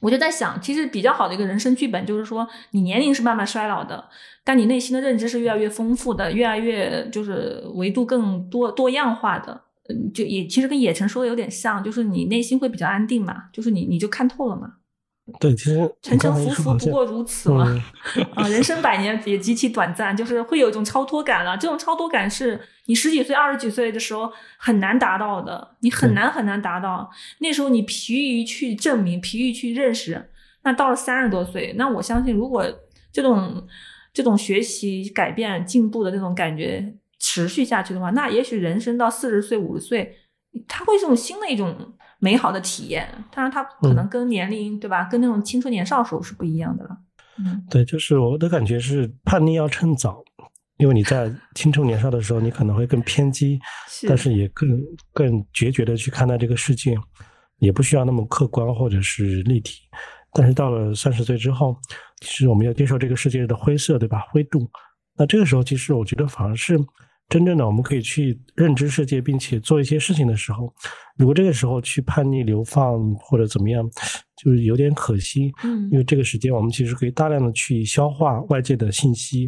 我就在想，其实比较好的一个人生剧本就是说，你年龄是慢慢衰老的，但你内心的认知是越来越丰富的，越来越就是维度更多多样化的。嗯，就也其实跟野城说的有点像，就是你内心会比较安定嘛，就是你你就看透了嘛。对，其实沉沉浮浮不过如此嘛。嗯 啊，人生百年也极其短暂，就是会有一种超脱感了。这种超脱感是你十几岁、二十几岁的时候很难达到的，你很难很难达到。那时候你疲于去证明，疲于去认识。那到了三十多岁，那我相信，如果这种这种学习、改变、进步的那种感觉持续下去的话，那也许人生到四十岁、五十岁，它会是种新的一种美好的体验。当然，它可能跟年龄，对吧？跟那种青春年少时候是不一样的了。嗯对，就是我的感觉是叛逆要趁早，因为你在青春年少的时候，你可能会更偏激，是但是也更更决绝的去看待这个世界，也不需要那么客观或者是立体。但是到了三十岁之后，其实我们要接受这个世界的灰色，对吧？灰度。那这个时候，其实我觉得反而是真正的我们可以去认知世界，并且做一些事情的时候，如果这个时候去叛逆、流放或者怎么样，就是有点可惜。嗯因为这个时间我们其实可以大量的去消化外界的信息，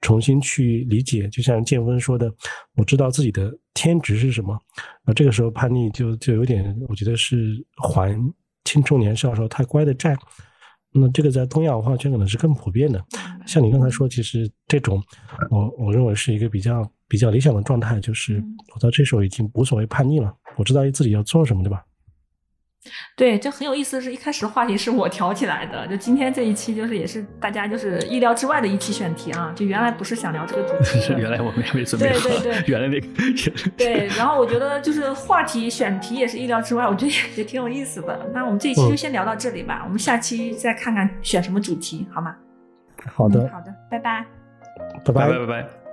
重新去理解。就像建峰说的，我知道自己的天职是什么。那这个时候叛逆就就有点，我觉得是还青春年少时候太乖的债。那这个在东亚文化圈可能是更普遍的。像你刚才说，其实这种，我我认为是一个比较比较理想的状态，就是嗯我到这时候已经无所谓叛逆了，我知道自己要做什么，对吧？对，这很有意思的是，一开始话题是我挑起来的，就今天这一期就是也是大家就是意料之外的一期选题啊，就原来不是想聊这个主题是，原来我们也没准备好，对对对原来那个 对，然后我觉得就是话题选题也是意料之外，我觉得也也挺有意思的。那我们这一期就先聊到这里吧，我们下期再看看选什么主题，好吗？好的嗯，好的，拜拜。拜拜拜拜拜。